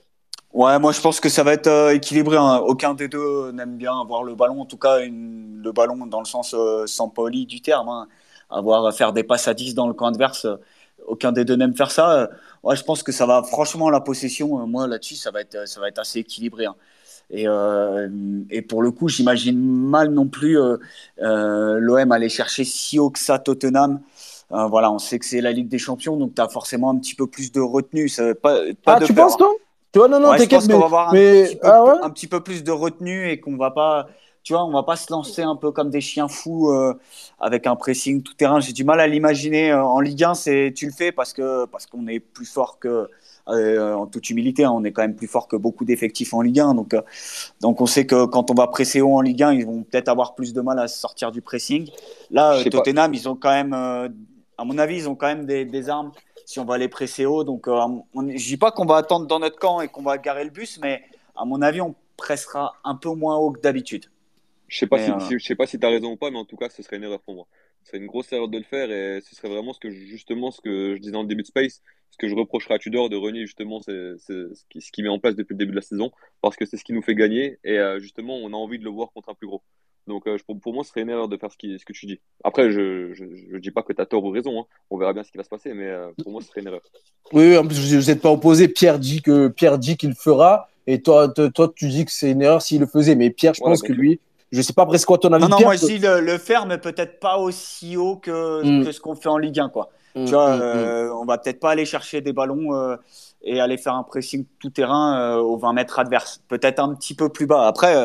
Ouais, moi je pense que ça va être euh, équilibré. Hein. Aucun des deux n'aime bien avoir le ballon, en tout cas une, le ballon dans le sens euh, sans poli du terme. Hein. Avoir faire des passes à 10 dans le camp adverse, euh, aucun des deux n'aime faire ça. Ouais, je pense que ça va, franchement, la possession, moi là-dessus, ça, va être, ça va être assez équilibré. Hein. Et, et, pour le coup, j'imagine mal non plus l'OM aller chercher si haut que ça Tottenham. voilà, on sait que c'est la Ligue des Champions, donc tu as forcément un petit peu plus de retenue. Ça, pas, pas ah, de tu penses, non tu vois, non, non, t'inquiète, mais, va avoir un, petit peu, ah un, petit peu, plus de retenue et qu'on va pas, tu vois, on va pas se lancer un peu comme des chiens fous euh, avec un pressing tout terrain. J'ai du mal à l'imaginer euh, en Ligue 1. C'est, tu le fais parce que parce qu'on est plus fort que, euh, en toute humilité, hein, on est quand même plus fort que beaucoup d'effectifs en Ligue 1. Donc, donc on sait que quand on va presser haut en Ligue 1, ils vont peut-être avoir plus de mal à sortir du pressing. Là, Tottenham, ils ont quand même, à mon avis, ils ont quand même des, des armes si on va les presser haut. Donc, euh, je ne dis pas qu'on va attendre dans notre camp et qu'on va garer le bus, mais à mon avis, on pressera un peu moins haut que d'habitude. Je sais pas, si, euh, je sais pas si tu as raison ou pas, mais en tout cas, ce serait une erreur pour moi. Ce serait une grosse erreur de le faire et ce serait vraiment ce que justement ce que je disais dans le début de Space, ce que je reprocherais à Tudor de renier justement c'est ce qu'il met en place depuis le début de la saison parce que c'est ce qui nous fait gagner et euh, justement on a envie de le voir contre un plus gros. Donc euh, pour, pour, moi ce serait une erreur de faire ce, qui, ce que tu dis. Après je je, dis pas que tu as tort ou raison, hein. on verra bien ce qui va se passer mais euh, pour moi ce serait une erreur. Oui, en plus vous n'êtes pas opposé. Pierre dit que Pierre dit qu'il fera et toi, toi tu dis que c'est une erreur s'il le faisait mais Pierre je pense que lui je sais pas presque quoi ton avis. Non, non, moi je dis le, le, faire, mais peut-être pas aussi haut que, mm. que ce qu'on fait en Ligue 1. Quoi. Mm, tu vois, mm, euh, on va peut-être pas aller chercher des ballons euh, et aller faire un pressing tout terrain euh, aux 20 mètres adverses. Peut-être un petit peu plus bas. Après,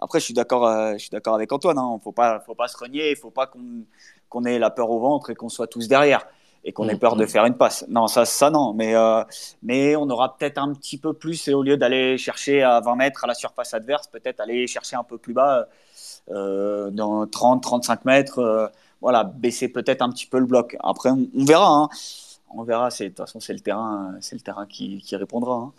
après je suis d'accord je suis d'accord avec Antoine. Hein. Faut pas, faut pas se renier. Il faut pas qu'on qu'on ait la peur au ventre et qu'on soit tous derrière et qu'on ait peur de faire une passe. Non, ça, ça non. Mais, mais on aura peut-être un petit peu plus, et au lieu d'aller chercher à 20 mètres à la surface adverse, peut-être aller chercher un peu plus bas, euh, dans 30, 35 mètres voilà, baisser peut-être un petit peu le bloc. Après, on, verra. Hein. On verra. De toute façon, c'est le terrain, c'est le terrain qui, répondra. Hein.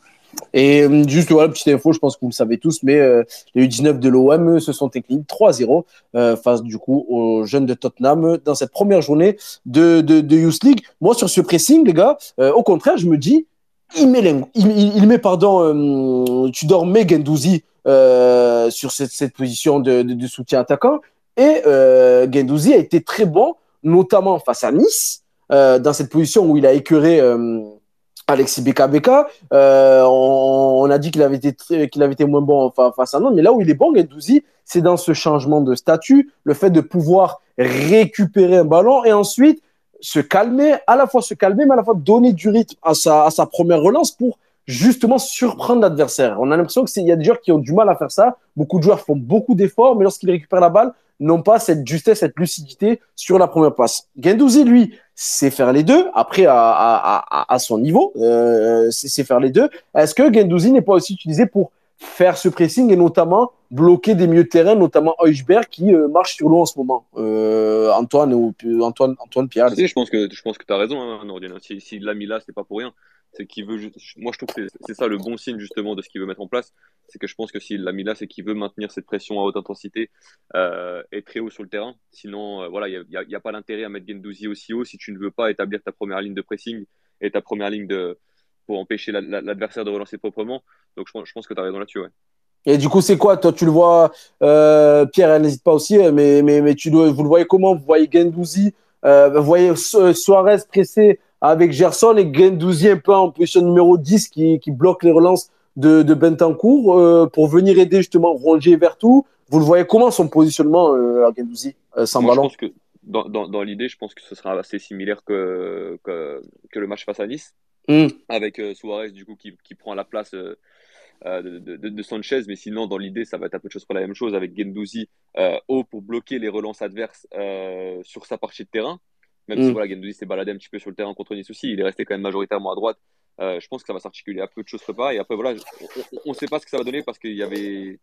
Et euh, juste voilà, petite info, je pense que vous le savez tous, mais euh, les U19 de l'OM se sont éclignés 3-0 euh, face du coup aux jeunes de Tottenham dans cette première journée de, de, de Youth League. Moi, sur ce pressing, les gars, au contraire, je me dis, il met, il, il, met pardon, Tudor Gendouzi sur cette, position de, de, soutien attaquant et euh, Gendouzi a été très bon, notamment face à Nice, euh, dans cette position où il a écœuré euh, Alexis Beka Euh, on, on, a dit qu'il avait été qu'il avait été moins bon face à Nantes, mais là où il est bon, Gendouzi, c'est dans ce changement de statut, le fait de pouvoir récupérer un ballon et ensuite se calmer, à la fois se calmer, mais à la fois donner du rythme à sa, à sa première relance pour justement surprendre l'adversaire. On a l'impression qu'il y a des joueurs qui ont du mal à faire ça. Beaucoup de joueurs font beaucoup d'efforts, mais lorsqu'ils récupèrent la balle, n'ont pas cette justesse, cette lucidité sur la première passe. Gendouzi, lui, sait faire les deux, après à, à, à, son niveau, euh, c'est faire les deux. Est-ce que Gendouzi n'est pas aussi utilisé pour faire ce pressing et notamment bloquer des milieux de terrain, notamment Eusberg qui euh, marche sur l'eau en ce moment? Euh, Antoine ou Antoine, Antoine Pierre. je pense que je pense que tu as raison, hein, S'il si l'a mis là, c'est pas pour rien c'est qu'il veut. Moi, je trouve que c'est ça le bon signe justement de ce qu'il veut mettre en place. C'est que je pense que s'il l'a mis là, c'est qu'il veut maintenir cette pression à haute intensité euh, et très haut sur le terrain. Sinon, euh, voilà, il n'y a, pas l'intérêt à mettre Gendouzi aussi haut si tu ne veux pas établir ta première ligne de pressing et ta première ligne de pour empêcher l'adversaire de relancer proprement. Donc, je, pense que tu as raison là-dessus. Et du coup, c'est quoi? Toi, tu le vois, euh, Pierre, n'hésite pas aussi, mais, mais, mais tu dois, vous le voyez comment? Vous voyez Gendouzi, euh, vous voyez Suarez pressé avec Gerson et Gendouzi un peu en position numéro 10 qui, qui bloque les relances de, de Bentancourt euh, pour venir aider justement Roger tout. Vous le voyez comment son positionnement euh, à Gendouzi euh, sans ballon Je pense que dans, dans, dans l'idée, je pense que ce sera assez similaire que, que, que le match face à Nice, mm. avec Suarez du coup qui, qui prend la place de, de, de, Sanchez, mais sinon dans l'idée ça va être un peu de chose pour la même chose avec Gendouzi haut pour bloquer les relances adverses sur sa partie de terrain même si mm. voilà, Gendouzi s'est baladé un petit peu sur le terrain contre Nice aussi, il est resté quand même majoritairement à droite. Euh, je pense que ça va s'articuler à peu de choses pas. Et après, voilà, on ne sait pas ce que ça va donner parce qu'il y avait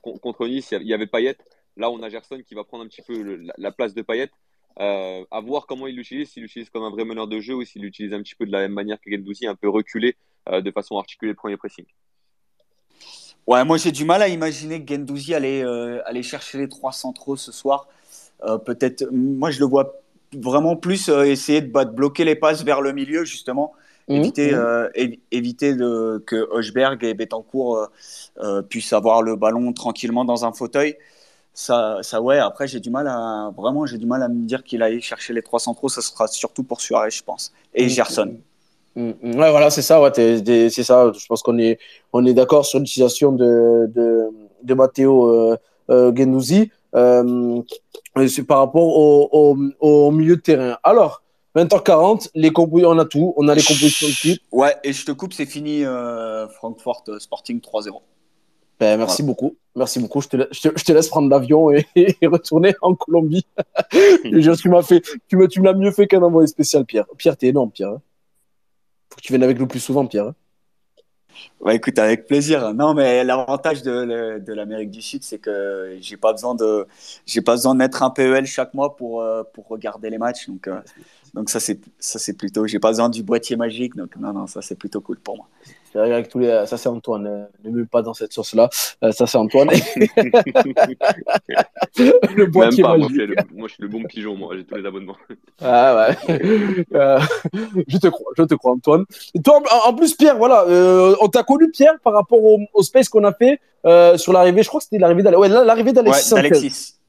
contre Nice, il y avait Payet. Là, on a Gerson qui va prendre un petit peu la, place de Payet. Euh, à voir comment il l'utilise, s'il l'utilise comme un vrai meneur de jeu ou s'il l'utilise un petit peu de la même manière que Gendouzi, un peu reculé euh, de façon à articuler le premier pressing. Ouais, moi j'ai du mal à imaginer que Gendouzi allait, aller chercher les trois centraux ce soir. Peut-être, moi je le vois vraiment plus euh, essayer de, bloquer les passes vers le milieu, justement. Mmh, éviter, mmh. Euh, éviter de, que Hochberg et Betancourt euh, puissent avoir le ballon tranquillement dans un fauteuil. Ça, ça ouais, après, j'ai du mal à, vraiment, j'ai du mal à me dire qu'il aille chercher les trois centraux. Ça sera surtout pour Suarez, je pense. Et mmh, Gerson. Ouais, voilà, c'est ça, ouais, c'est ça. Je pense qu'on est, on est d'accord sur l'utilisation de, de, de Matteo. Euh, par rapport au, au, milieu de terrain. Alors, 20h40, les on a tout, on a les compositions de type. Ouais, et je te coupe, c'est fini, euh, Frankfurt euh, Sporting 3-0. Ben, merci beaucoup. Merci beaucoup. Je te, je te, laisse prendre l'avion et, retourner en Colombie. je, tu m'as fait, tu me, tu l'as mieux fait qu'un envoyé spécial, Pierre. Pierre, t'es énorme, Pierre. Hein. Faut que tu viennes avec nous plus souvent, Pierre. Hein. Ouais, écoute, avec plaisir. Non, mais l'avantage de, de l'Amérique du Sud, c'est que j'ai pas besoin de, j'ai pas besoin de mettre un PEL chaque mois pour, euh, pour regarder les matchs. Donc, euh, Donc ça c'est ça c'est plutôt. J'ai pas besoin du boîtier magique. Donc non non ça c'est plutôt cool pour moi. C'est vrai tous les, ça c'est Antoine. Euh, ne mets pas dans cette sauce là. Euh, ça c'est Antoine. le boîtier magique. Moi, je suis le bon pigeon. Moi j'ai tous les abonnements. Ah ouais. Euh, je te crois. Je te crois Antoine. Et toi en plus Pierre voilà. on t'a connu Pierre par rapport au, au space qu'on a fait sur l'arrivée. Je crois que c'était l'arrivée d'Alexis. Ouais, l'arrivée d'Alexis. Ouais,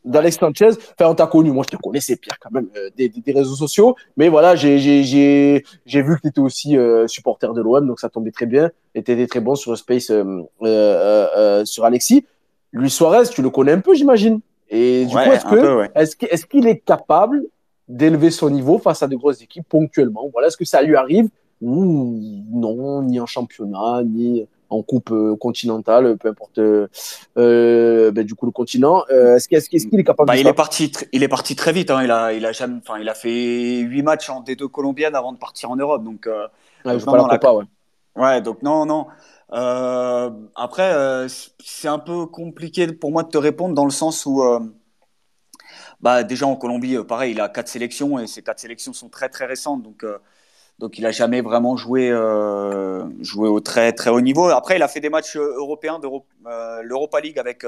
d'Alex Sanchez. Enfin, on t'a connu, moi je te connaissais Pierre quand même euh, des, des, réseaux sociaux, mais voilà, j'ai vu que tu étais aussi euh, supporter de l'OM, donc ça tombait très bien. Et tu étais très bon sur le space euh, sur Alexis. Luis Suarez, tu le connais un peu, j'imagine. Et du coup, est-ce que est-ce qu'il est capable d'élever son niveau face à de grosses équipes ponctuellement? Voilà, est-ce que ça lui arrive? Ou non, ni en championnat, ni en coupe euh, continentale, peu importe euh, euh, ben, du coup le continent. est-ce qu'il est, capable bah, de il est parti il est parti très vite. Hein. Il a il a jamais enfin il a fait huit matchs en D2 colombienne avant de partir en Europe. Donc ouais, pas la ouais. ouais. donc non non. après c'est un peu compliqué pour moi de te répondre dans le sens où bah déjà en Colombie pareil il a quatre sélections et ces quatre sélections sont très très récentes donc donc il a jamais vraiment joué, euh, joué au très très haut niveau. Après, il a fait des matchs euh, européens, euh, l'Europa League avec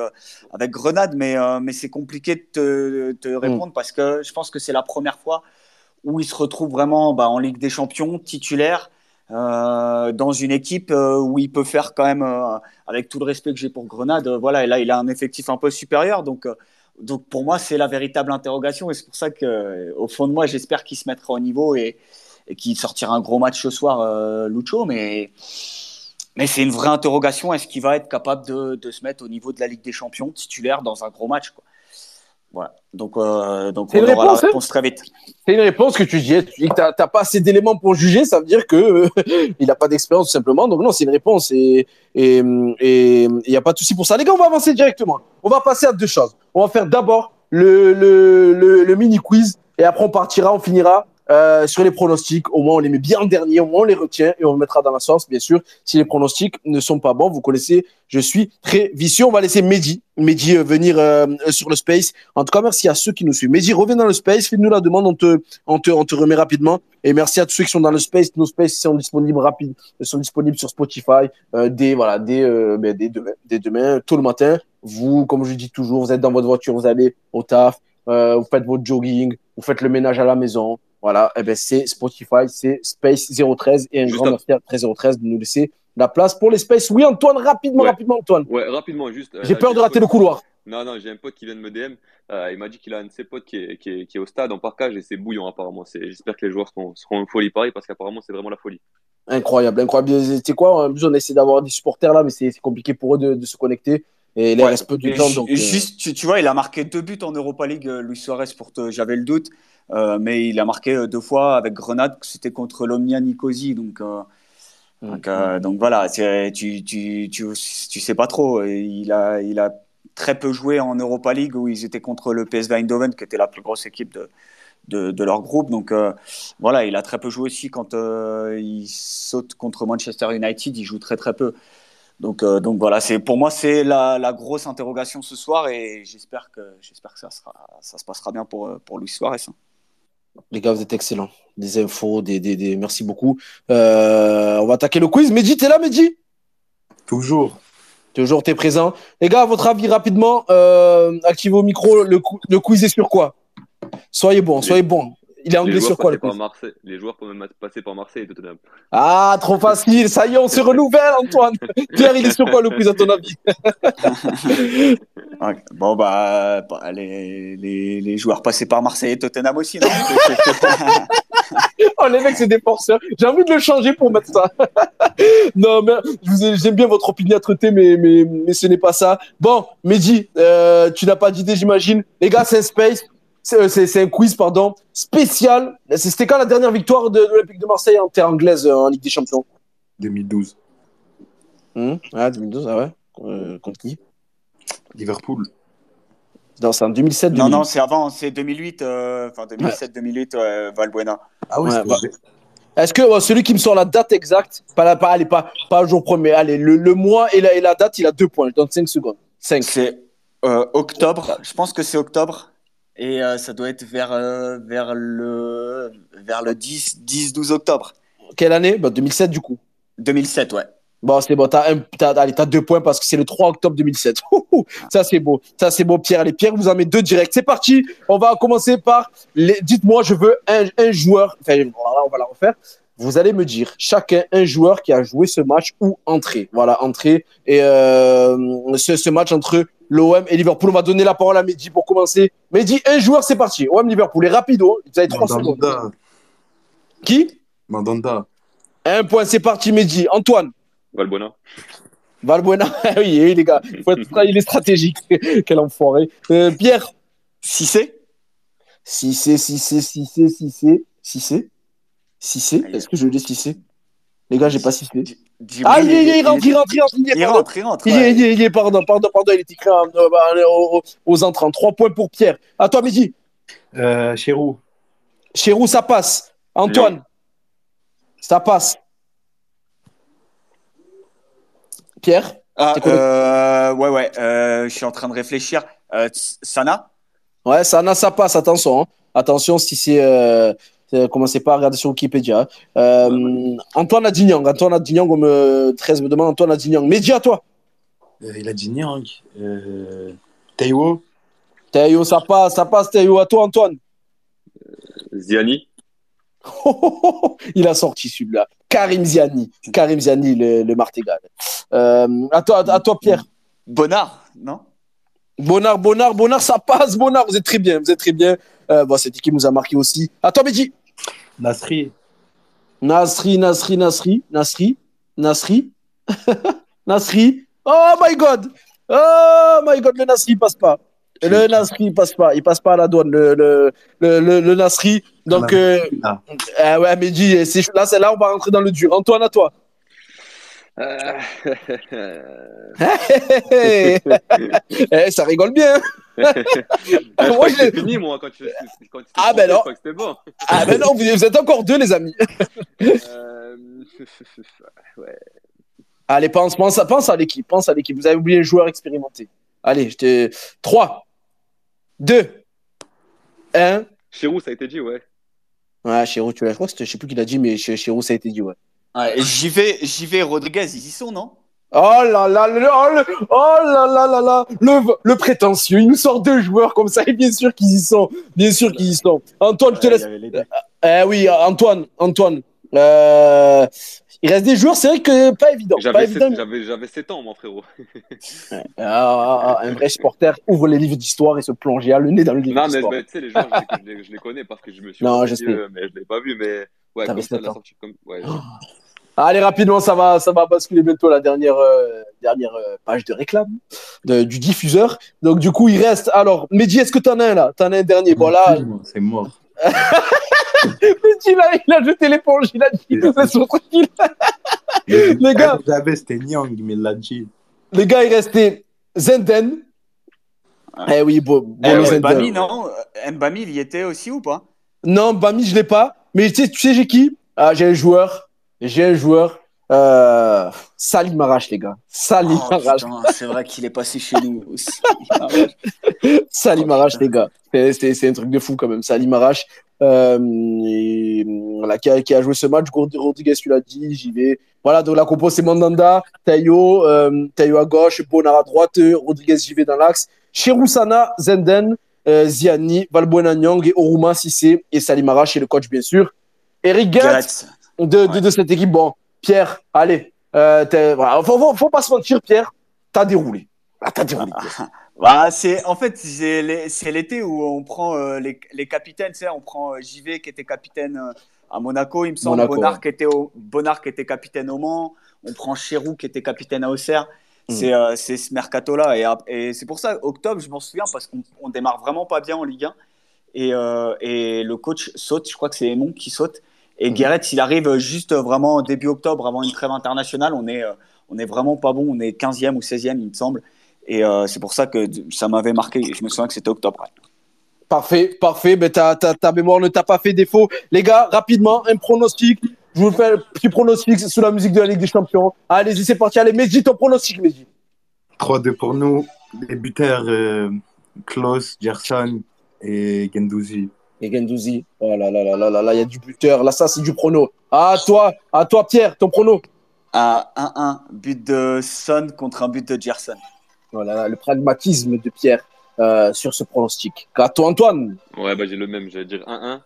avec Grenade, mais mais c'est compliqué de te, te mm. répondre parce que je pense que c'est la première fois où il se retrouve vraiment bah, en Ligue des Champions titulaire. dans une équipe où il peut faire quand même, avec tout le respect que j'ai pour Grenade, voilà, et là il a un effectif un peu supérieur, donc donc pour moi c'est la véritable interrogation et c'est pour ça que au fond de moi j'espère qu'il se mettra au niveau et qui sortira un gros match ce soir, euh, Lucho, mais, mais c'est une vraie interrogation. Est-ce qu'il va être capable de, de, se mettre au niveau de la Ligue des Champions titulaire dans un gros match quoi? Voilà. Donc, euh, donc on aura la hein? réponse très vite. C'est une réponse que tu dis. Tu dis que tu n'as pas assez d'éléments pour juger. Ça veut dire qu'il euh, n'a pas d'expérience tout simplement. Donc non, c'est une réponse. Et il et, n'y a pas de souci pour ça. Les gars, on va avancer directement. On va passer à deux choses. On va faire d'abord le, le, le, le mini quiz. Et après, on partira, on finira euh, sur les pronostics, au moins on les met bien en dernier, au moins on les retient et on le mettra dans la sauce, bien sûr. Si les pronostics ne sont pas bons, vous connaissez, je suis très vicieux. On va laisser Mehdi, Mehdi euh, venir euh, sur le space. En tout cas, merci à ceux qui nous suivent. Mehdi, reviens dans le space, fais-nous la demande, on te, on te, on te remet rapidement. Et merci à tous ceux qui sont dans le space. Nos spaces sont disponibles rapide, sont disponibles sur Spotify dès voilà, dès, ben, dès demain, dès demain, tôt le matin. Vous, comme je dis toujours, vous êtes dans votre voiture, vous allez au taf, vous faites votre jogging, vous faites le ménage à la maison, voilà, eh ben c'est Spotify, c'est Space 013 et un grand merci à 013 de nous laisser la place pour les Space. Oui, Antoine, rapidement, rapidement, Antoine. Ouais, rapidement, juste. J'ai peur de rater le couloir. Non, non, j'ai un pote qui vient de me DM. Euh, il m'a dit qu'il a un de ses potes qui est, qui est, qui est au stade en parcage et c'est bouillant apparemment. J'espère que les joueurs seront, seront en folie pareil parce qu'apparemment c'est vraiment la folie. Incroyable, incroyable. Tu sais quoi, on essaie d'avoir des supporters là, mais c'est compliqué pour eux de, de se connecter. Et il reste peu de temps. Donc, euh, juste, tu, tu, vois, il a marqué deux buts en Europa League, euh, Luis Suarez, pour j'avais le doute. Euh, mais il a marqué euh, deux fois avec Grenade, c'était contre l'Omnia Nicosie. Donc, euh, donc, voilà, tu, tu, tu, tu, sais pas trop. Il a, il a très peu joué en Europa League où ils étaient contre le PSV Eindhoven, qui était la plus grosse équipe de, de, de leur groupe. Donc voilà, il a très peu joué aussi quand il saute contre Manchester United, il joue très très peu. Donc, donc voilà, c'est pour moi c'est la, la, grosse interrogation ce soir et j'espère que j'espère que ça sera ça se passera bien pour pour Luis Suarez. Hein. Les gars, vous êtes excellents. Des infos, des, des, des... merci beaucoup. Euh, on va attaquer le quiz. Mehdi, t'es là, Mehdi? Toujours. Toujours, t'es présent. Les gars, à votre avis, rapidement, euh, activez vos micros. Le, le quiz est sur quoi? Soyez bon, soyez bon. Il est anglais sur quoi le Marseille. Les joueurs peuvent même passer par Marseille et Tottenham. Ah, trop facile. Ça y est, on se renouvelle, Antoine. Pierre, il est sur quoi le quiz à ton avis Bon, bah, bah, les, les, les, joueurs passés par Marseille et Tottenham aussi, non Oh, les mecs, c'est des forceurs. J'ai envie de le changer pour mettre ça. non, mais j'aime bien votre opiniâtreté, mais, mais, mais ce n'est pas ça. Bon, Mehdi, euh, tu n'as pas d'idée, j'imagine. Les gars, c'est Space. Euh, c'est un quiz pardon spécial. C'était quand la dernière victoire de, l'Olympique de Marseille en terre anglaise euh, en Ligue des Champions? 2012. Mmh, ah, 2012, ah ouais. Euh, contre qui? Liverpool. Non, c'est en 2007. 2008. Non, non, c'est avant, c'est 2008, enfin 2007-2008, Valbuena. Ah oui, bah. Est-ce que celui qui me sort la date exacte, pas, pas, allez, pas, pas jour premier, allez, le, le mois et la, et la, date, il a deux points. Je donne 5 secondes. 5. C'est octobre, je pense que c'est octobre. Et euh, ça doit être vers, euh, vers le, vers le 10, 10, 12 octobre. Quelle année? Bah, 2007 du coup. 2007, ouais. Bon, c'est bon, t'as, un, t'as, allez, t'as deux points parce que c'est le 3 octobre 2007. ça, c'est beau. Ça, c'est beau, Pierre. Allez, Pierre vous en met deux directs. C'est parti. On va commencer par les... Dites-moi, je veux un, un joueur. Enfin, voilà, on va la refaire. Vous allez me dire chacun un joueur qui a joué ce match ou entré. Voilà, entré. Et euh, ce, ce match entre l'OM et Liverpool. On va donner la parole à Mehdi pour commencer. Mehdi, un joueur, c'est parti. OM Liverpool. Et rapido. Vous avez trois secondes. Qui? Mandanda. Un point, c'est parti, Mehdi. Antoine. Valbuena. Valbuena, oui, oui, les gars, il faut être, il est stratégique. Quel enfoiré. Euh, Pierre. Cissé. Cissé, Cissé, Cissé, Cissé, Cissé. Cissé. Est-ce que je dis Cissé? Les gars, j'ai pas Cissé. Ah, il, il, il, rentre, il rentre, il rentre, il rentre, il rentre. Il est, il est, il est, pardon, pardon, pardon, il est écrit euh, bah, aux, aux entrants. Trois points pour Pierre. À toi, Mehdi. Euh, Chérou. Chérou, ça passe. Antoine. Ça passe. Pierre ah, euh, Ouais, ouais, euh, je suis en train de réfléchir. Euh, Sana? Ouais, Sana, ça passe, attention. Hein. Attention si c'est. Euh, commencez pas à regarder sur Wikipédia. Euh, Antoine Adignan, Antoine Adignan, comme euh, 13 me demande, Antoine Adignan. Mais dis à toi. Euh, il a dit Nyang. Euh, Théo. Théo, ça passe, ça passe, Théo. À toi, Antoine. Ziani. il a sorti celui-là. Karim Ziani. Karim Ziani, le, le Martégal. Euh, à, toi, à toi, Pierre. Bonnard, non? Bonnard, Bonnard, Bonnard, ça passe, Bonnard. Vous êtes très bien, vous êtes très bien. Euh, bon, cette équipe nous a marqué aussi. À toi, Mehdi. Nasri. Nasri, Nasri, Nasri, Nasri, Nasri, Nasri. Oh my God! Oh my God, le Nasri passe pas. Le Nasri il passe pas, il passe pas à la douane, le, le, le, le, le Nasri. Donc, euh, Ah. euh, ouais, Mehdi, c'est là, c'est là, on va rentrer dans le dur. Antoine, à toi. Eh, ça rigole bien. Ah, je Moi, je fini, moi, quand tu quand tu Ah, ben non. Je que bon. Ah ben non, vous, vous êtes encore deux, les amis. Euh, ouais. Allez, pense, pense, à- pense à l'équipe, pense à l'équipe. Vous avez oublié le joueur expérimenté. Allez, je te... 3, 2, 1. Chirou, ça a été dit, ouais. Ouais, Chirou, tu l'as. Je crois que je sais plus qui l'a dit, mais Ch- Chirou, ça a été dit, ouais. ouais, J'y vais, j'y vais, Rodriguez, ils y sont, non? Oh là là, le, oh, le- oh là là là là, le, le prétentieux, il nous sort deux joueurs comme ça, et bien sûr qu'ils y sont, bien sûr qu'ils y sont. Antoine, je te laisse. deux. Eh oui, Antoine, Antoine. Euh, il reste des joueurs, c'est vrai que pas évident. J'avais évident. sept- j'avais- j'avais 7 ans, mon frérot. Ah, ah, ah, un vrai supporter ouvre les livres d'histoire et se plonge à le nez dans le livre Non, mais d'histoire. tu sais, les joueurs, je les, je connais parce que je me suis Non, je sais. euh, mais je l'ai pas vu, mais ouais, T'avais comme ça, sept la ans. sortie comme. Ouais, Allez, rapidement, ça va, ça va basculer bientôt la dernière, euh, dernière euh, page de réclame de- du diffuseur. Donc, du coup, il reste. Alors, Mehdi, est-ce que t'en as un là? T'en as un dernier? Bon, là, C'est mort. Mehdi, là, il a jeté l'éponge, il a dit laisse-moi tranquille. Les gars. C'était Nyang, mais il l'a dit. Les gars, il restait Zenden. Eh oui, Bo, Eh, Bolo ouais, Zenden. Mbami, non? Mbami, il y était aussi ou pas? Non, Bami, je l'ai pas. Mais tu sais, tu sais, j'ai qui? Ah, j'ai un joueur. J'ai un joueur. Euh, Salim les gars. Salim Oh, C'est vrai qu'il est passé chez nous aussi. Salim Oh, Arash, putain. les gars. C'est- un truc de fou quand même. Salim Arash, euh, et, voilà, qui, a, qui a joué ce match. Rod- Rodriguez, tu l'as dit, j'y vais. Voilà, donc la compo, c'est Mandanda, Tayo, euh, Tayo à gauche, Bonar à droite, Rodriguez, j'y vais dans l'axe. Cherusana, Zenden, euh, Ziani, Valbuena Nyang et Oruma Sissé et Salim Arash et le coach, bien sûr. Eric Gareth. De, de, cette équipe. Bon, Pierre, allez. Euh, voilà, faut, faut, faut pas se mentir, Pierre. T'as déroulé. Ah, t'as déroulé. Bah, c'est en fait c'est l'é- c'est l'été où on prend euh, les, les capitaines, tu sais, on prend euh, JV qui était capitaine euh, à Monaco, il me semble, Monaco, Bonnard ouais. qui était au Bonnard qui était capitaine au Mans, on prend Chérou qui était capitaine à Auxerre. Mm. C'est ce mercato là et, c'est pour ça octobre, je m'en souviens parce qu'on on démarre vraiment pas bien en Ligue 1 et, et le coach saute, je crois que c'est Aymon qui saute et Mm. Guéret, il arrive juste vraiment début octobre avant une trêve internationale, on est euh, on est vraiment pas bon, on est 15e ou 16e il me semble. Et euh, c'est pour ça que ça m'avait marqué. Je me souviens que c'était octobre. ouais. Parfait, parfait. Ben, ta, ta, ta mémoire ne t'a pas fait défaut. Les gars, rapidement, un pronostic. Je vous fais un petit pronostic sous la musique de la Ligue des Champions. Allez-y, c'est parti. Allez, Mehdi, ton pronostic, Mehdi. 3-2 pour nous. Les buteurs, euh, Klaus, Gerson Et Gendouzi. Et Gendouzi. Oh là là là là là là, il y a du buteur. Là, ça, c'est du prono. À toi, à toi, Pierre, ton prono. À 1-1, but de Son contre un but de Gerson. Voilà, le pragmatisme de Pierre euh, sur ce pronostic. À toi, Antoine. Ouais, bah, j'ai le même. J'allais dire 1-1.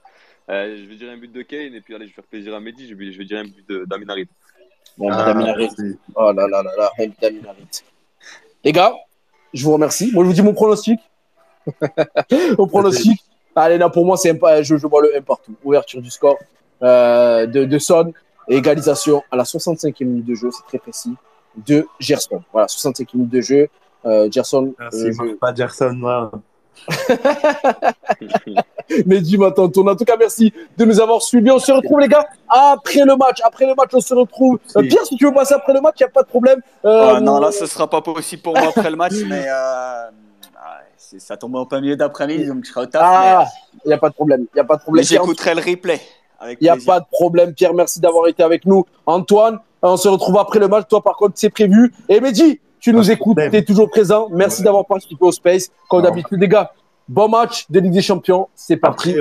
Euh, je vais dire un but de Kane et puis allez, je vais faire plaisir à Mehdi. Je vais, je vais dire un but d'Aminarit. Bon, ah, Oh là là là là, Daminarit. Les gars, je vous remercie. Moi, je vous dis mon pronostic. Au pronostic. Allez, là, pour moi, c'est je, je vois le 1 partout. Ouverture du score euh, de, de Son. égalisation à la 65e minute de jeu, c'est très précis, de Gerson. Voilà, 65e minute de jeu. Euh, Gerson. Merci, euh, pas Gerson, moi. Mais dis-moi, tonton. En tout cas, merci de nous avoir suivis. On se retrouve, les gars, après le match. Après le match, on se retrouve. Euh, Pierre, si tu veux passer après le match, il n'y a pas de problème. Euh, ah, non, là, ce ne sera pas possible pour moi après le match, mais euh, ça tombe en plein milieu d'après-midi, donc je serai au taf. Ah, il n'y a pas de problème. Il a pas de problème. J'écouterai le replay. Il n'y a pas de problème, Pierre. Merci d'avoir été avec nous. Antoine, on se retrouve après le match. Toi, par contre, c'est prévu. Et Mehdi, tu nous écoutes, tu es toujours présent. Merci d'avoir participé au Space. Comme d'habitude, les gars, bon match de Ligue des Champions. C'est parti.